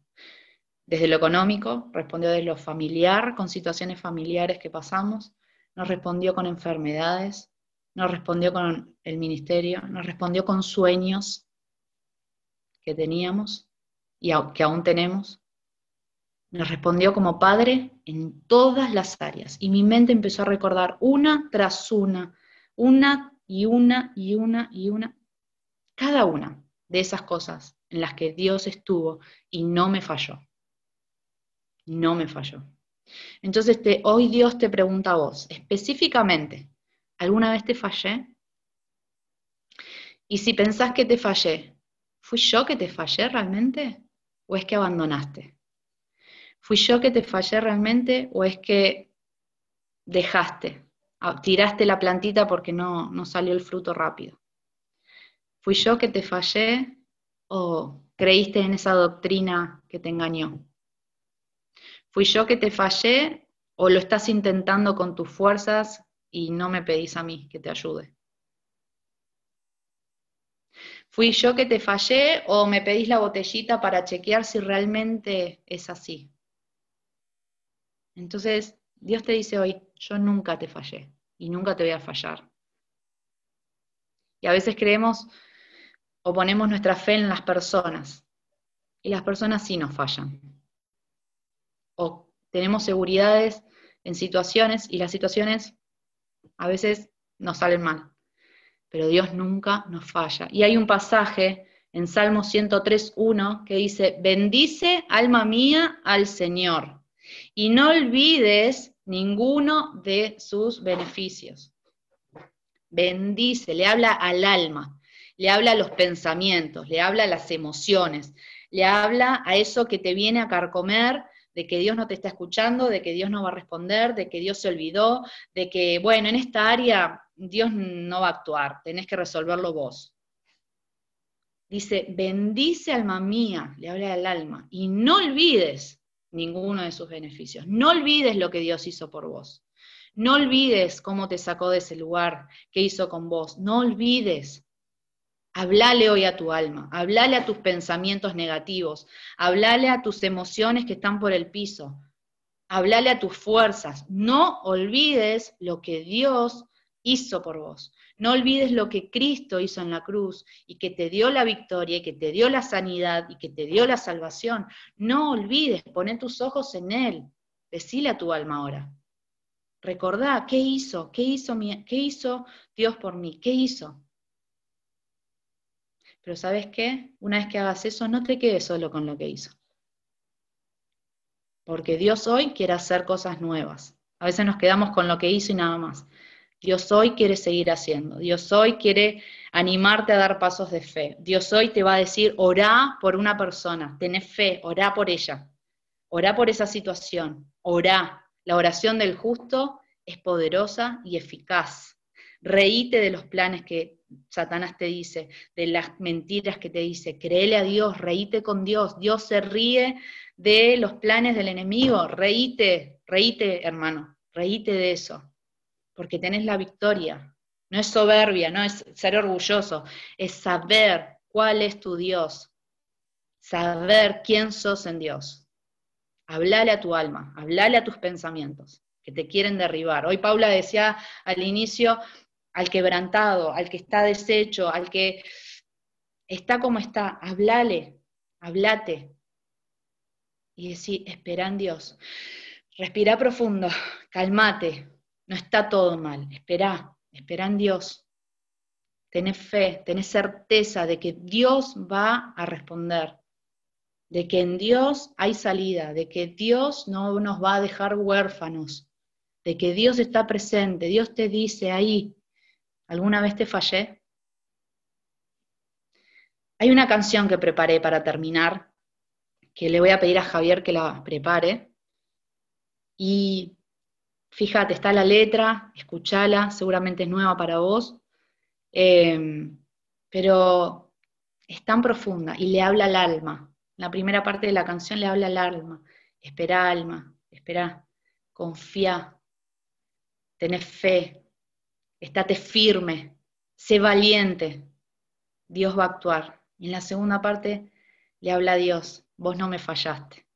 Speaker 1: Desde lo económico, respondió desde lo familiar, con situaciones familiares que pasamos, nos respondió con enfermedades, nos respondió con el ministerio, nos respondió con sueños, que teníamos y que aún tenemos, nos respondió como padre en todas las áreas. Y mi mente empezó a recordar una tras una, una y una y una y una, cada una de esas cosas en las que Dios estuvo y no me falló. No me falló. Entonces hoy Dios te pregunta a vos, específicamente, ¿alguna vez te fallé? Y si pensás que te fallé, ¿Fui yo que te fallé realmente? ¿O es que abandonaste? ¿Fui yo que te fallé realmente? ¿O es que dejaste? Tiraste la plantita porque no, no salió el fruto rápido. ¿Fui yo que te fallé? ¿O creíste en esa doctrina que te engañó? ¿Fui yo que te fallé? ¿O lo estás intentando con tus fuerzas y no me pedís a mí que te ayude? ¿Fui yo que te fallé o me pedís la botellita para chequear si realmente es así? Entonces, Dios te dice hoy, yo nunca te fallé y nunca te voy a fallar. Y a veces creemos o ponemos nuestra fe en las personas y las personas sí nos fallan. O tenemos seguridades en situaciones y las situaciones a veces nos salen mal pero Dios nunca nos falla. Y hay un pasaje en Salmo 103.1 que dice, bendice alma mía al Señor y no olvides ninguno de sus beneficios. Bendice, le habla al alma, le habla a los pensamientos, le habla a las emociones, le habla a eso que te viene a carcomer de que Dios no te está escuchando, de que Dios no va a responder, de que Dios se olvidó, de que, bueno, en esta área Dios no va a actuar, tenés que resolverlo vos. Dice, bendice alma mía, le habla al alma, y no olvides ninguno de sus beneficios. No olvides lo que Dios hizo por vos. No olvides cómo te sacó de ese lugar, qué hizo con vos. No olvides. Hablale hoy a tu alma, hablale a tus pensamientos negativos, hablale a tus emociones que están por el piso, hablale a tus fuerzas. No olvides lo que Dios hizo por vos. No olvides lo que Cristo hizo en la cruz y que te dio la victoria y que te dio la sanidad y que te dio la salvación. No olvides, poner tus ojos en Él. Decile a tu alma ahora. Recordá, ¿qué hizo? ¿Qué hizo, ¿Qué hizo Dios por mí? ¿Qué hizo? Pero ¿sabes qué? Una vez que hagas eso, no te quedes solo con lo que hizo. Porque Dios hoy quiere hacer cosas nuevas. A veces nos quedamos con lo que hizo y nada más. Dios hoy quiere seguir haciendo. Dios hoy quiere animarte a dar pasos de fe. Dios hoy te va a decir, orá por una persona, tenés fe, orá por ella, orá por esa situación, orá. La oración del justo es poderosa y eficaz. Reíte de los planes que Satanás te dice, de las mentiras que te dice. Créele a Dios, reíte con Dios. Dios se ríe de los planes del enemigo. Reíte, reíte, hermano, reíte de eso porque tenés la victoria. No es soberbia, no es ser orgulloso, es saber cuál es tu Dios, saber quién sos en Dios. Hablale a tu alma, hablale a tus pensamientos que te quieren derribar. Hoy Paula decía al inicio, al quebrantado, al que está deshecho, al que está como está, hablale, hablate. Y decir, espera en Dios. Respira profundo, calmate, no está todo mal, espera, espera en Dios. Tenés fe, tenés certeza de que Dios va a responder, de que en Dios hay salida, de que Dios no nos va a dejar huérfanos, de que Dios está presente, Dios te dice ahí, ¿alguna vez te fallé? Hay una canción que preparé para terminar, que le voy a pedir a Javier que la prepare, y Fíjate, está la letra, escúchala, seguramente es nueva para vos, em, pero es tan profunda y le habla al alma. La primera parte de la canción le habla al alma. Espera, alma, espera, confía, tenés fe, estate firme, sé valiente. Dios va a actuar. Y en la segunda parte le habla a Dios, vos no me fallaste.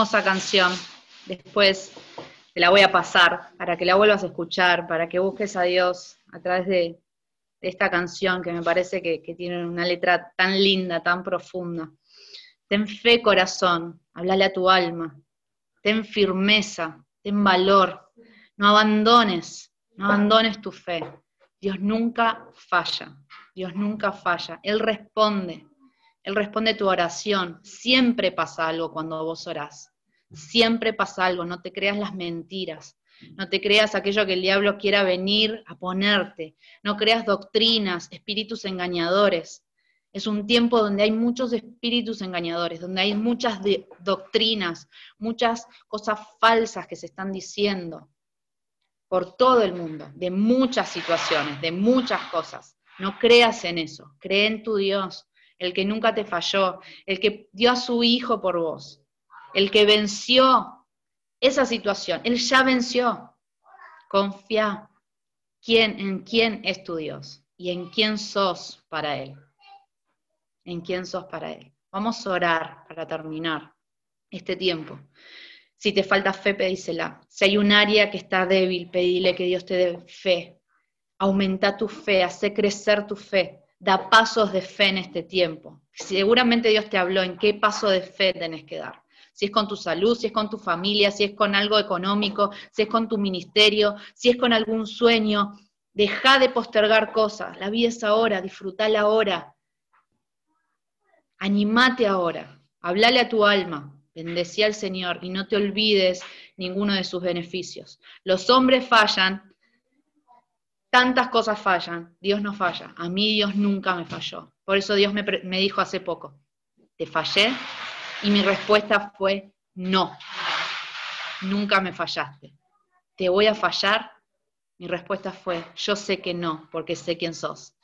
Speaker 1: Hermosa canción. Después te la voy a pasar para que la vuelvas a escuchar, para que busques a Dios a través de, esta canción que me parece que, que, tiene una letra tan linda, tan profunda. Ten fe, corazón, hablale a tu alma. Ten firmeza, ten valor. No abandones, no abandones tu fe. Dios nunca falla, Dios nunca falla. Él responde, Él responde tu oración. Siempre pasa algo cuando vos orás. Siempre pasa algo, no te creas las mentiras. No te creas aquello que el diablo quiera venir a ponerte. No creas doctrinas, espíritus engañadores. Es un tiempo donde hay muchos espíritus engañadores, donde hay muchas doctrinas, muchas cosas falsas que se están diciendo por todo el mundo, de muchas situaciones, de muchas cosas. No creas en eso, cree en tu Dios, el que nunca te falló, el que dio a su Hijo por vos, el que venció esa situación, Él ya venció. Confía quién, en quién es tu Dios y en quién sos para Él. En quién sos para Él. Vamos a orar para terminar este tiempo. Si te falta fe, pedísela. Si hay un área que está débil, pedile que Dios te dé fe. Aumenta tu fe, hace crecer tu fe. Da pasos de fe en este tiempo. Seguramente Dios te habló en qué paso de fe tenés que dar. Si es con tu salud, si es con tu familia, si es con algo económico, si es con tu ministerio, si es con algún sueño. Deja de postergar cosas. La vida es ahora, disfrutala ahora. Animate ahora. Hablale a tu alma. Bendecía al Señor y no te olvides ninguno de sus beneficios. Los hombres fallan, tantas cosas fallan, Dios no falla. A mí Dios nunca me falló. Por eso Dios me, me dijo hace poco, ¿te fallé? Y mi respuesta fue, no, nunca me fallaste. ¿Te voy a fallar? Mi respuesta fue, yo sé que no, porque sé quién sos.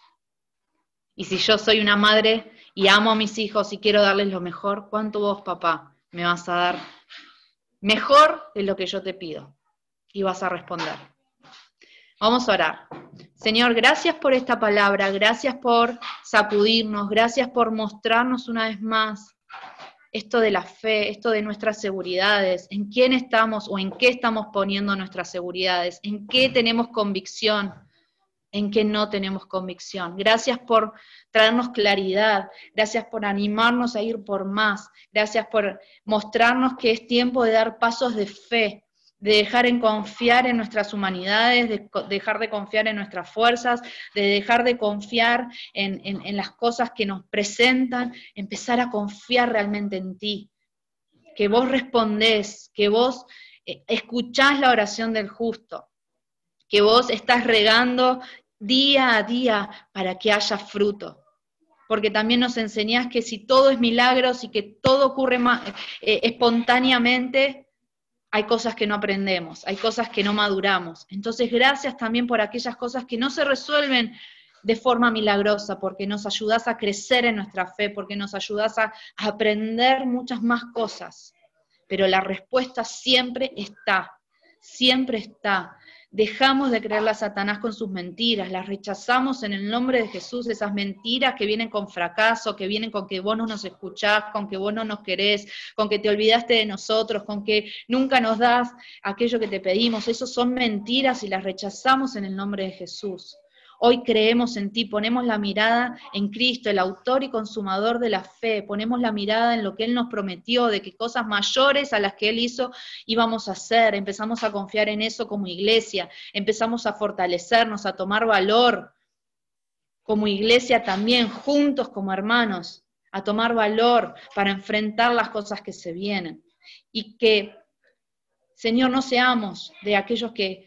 Speaker 1: Y si yo soy una madre y amo a mis hijos y quiero darles lo mejor, ¿cuánto vos, papá, me vas a dar mejor de lo que yo te pido. Y vas a responder. Vamos a orar. Señor, gracias por esta palabra, gracias por sacudirnos, gracias por mostrarnos una vez más esto de la fe, esto de nuestras seguridades, en quién estamos o en qué estamos poniendo nuestras seguridades, en qué tenemos convicción, en qué no tenemos convicción. Gracias por traernos claridad, gracias por animarnos a ir por más, gracias por mostrarnos que es tiempo de dar pasos de fe, de dejar en confiar en nuestras humanidades, de dejar de confiar en nuestras fuerzas, de dejar de confiar en, en las cosas que nos presentan, empezar a confiar realmente en ti, que vos respondés, que vos eh, escuchás la oración del justo, que vos estás regando día a día para que haya fruto. Porque también nos enseñás que si todo es milagros y que todo ocurre eh, espontáneamente, hay cosas que no aprendemos, hay cosas que no maduramos. Entonces, gracias también por aquellas cosas que no se resuelven de forma milagrosa, porque nos ayudas a crecer en nuestra fe, porque nos ayudas a aprender muchas más cosas. Pero la respuesta siempre está, siempre está. Dejamos de creerle a Satanás con sus mentiras, las rechazamos en el nombre de Jesús, esas mentiras que vienen con fracaso, que vienen con que vos no nos escuchás, con que vos no nos querés, con que te olvidaste de nosotros, con que nunca nos das aquello que te pedimos. Esas son mentiras y las rechazamos en el nombre de Jesús. Hoy creemos en ti, ponemos la mirada en Cristo, el autor y consumador de la fe, ponemos la mirada en lo que Él nos prometió, de que cosas mayores a las que Él hizo íbamos a hacer, empezamos a confiar en eso como iglesia, empezamos a fortalecernos, a tomar valor como iglesia también, juntos como hermanos, a tomar valor para enfrentar las cosas que se vienen. Y que, Señor, no seamos de aquellos que,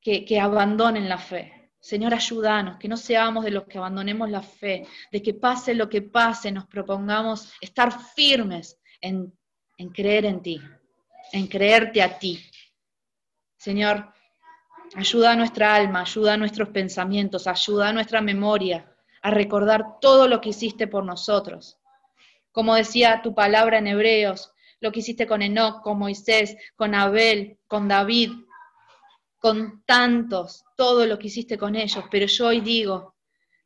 Speaker 1: que, que abandonen la fe, Señor, ayúdanos, que no seamos de los que abandonemos la fe, de que pase lo que pase, nos propongamos estar firmes en, creer en ti, en creerte a ti. Señor, ayuda a nuestra alma, ayuda a nuestros pensamientos, ayuda a nuestra memoria a recordar todo lo que hiciste por nosotros. Como decía tu palabra en Hebreos, lo que hiciste con Enoch, con Moisés, con Abel, con David, con tantos, todo lo que hiciste con ellos, pero yo hoy digo,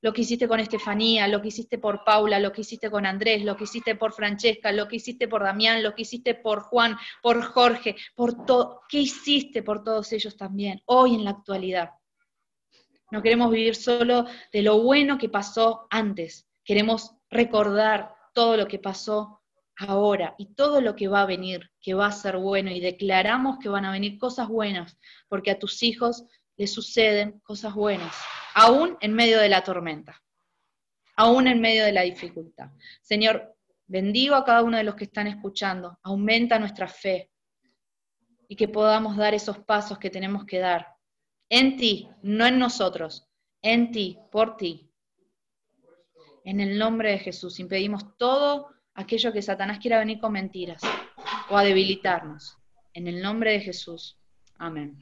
Speaker 1: lo que hiciste con Estefanía, lo que hiciste por Paula, lo que hiciste con Andrés, lo que hiciste por Francesca, lo que hiciste por Damián, lo que hiciste por Juan, por Jorge, por todo. ¿Qué hiciste por todos ellos también, hoy en la actualidad? No queremos vivir solo de lo bueno que pasó antes, queremos recordar todo lo que pasó ahora y todo lo que va a venir, que va a ser bueno, y declaramos que van a venir cosas buenas, porque a tus hijos les suceden cosas buenas, aún en medio de la tormenta, aún en medio de la dificultad. Señor, bendigo a cada uno de los que están escuchando, aumenta nuestra fe y que podamos dar esos pasos que tenemos que dar en ti, no en nosotros, en ti, por ti. En el nombre de Jesús, impedimos todo aquello que Satanás quiera venir con mentiras o a debilitarnos. En el nombre de Jesús. Amén.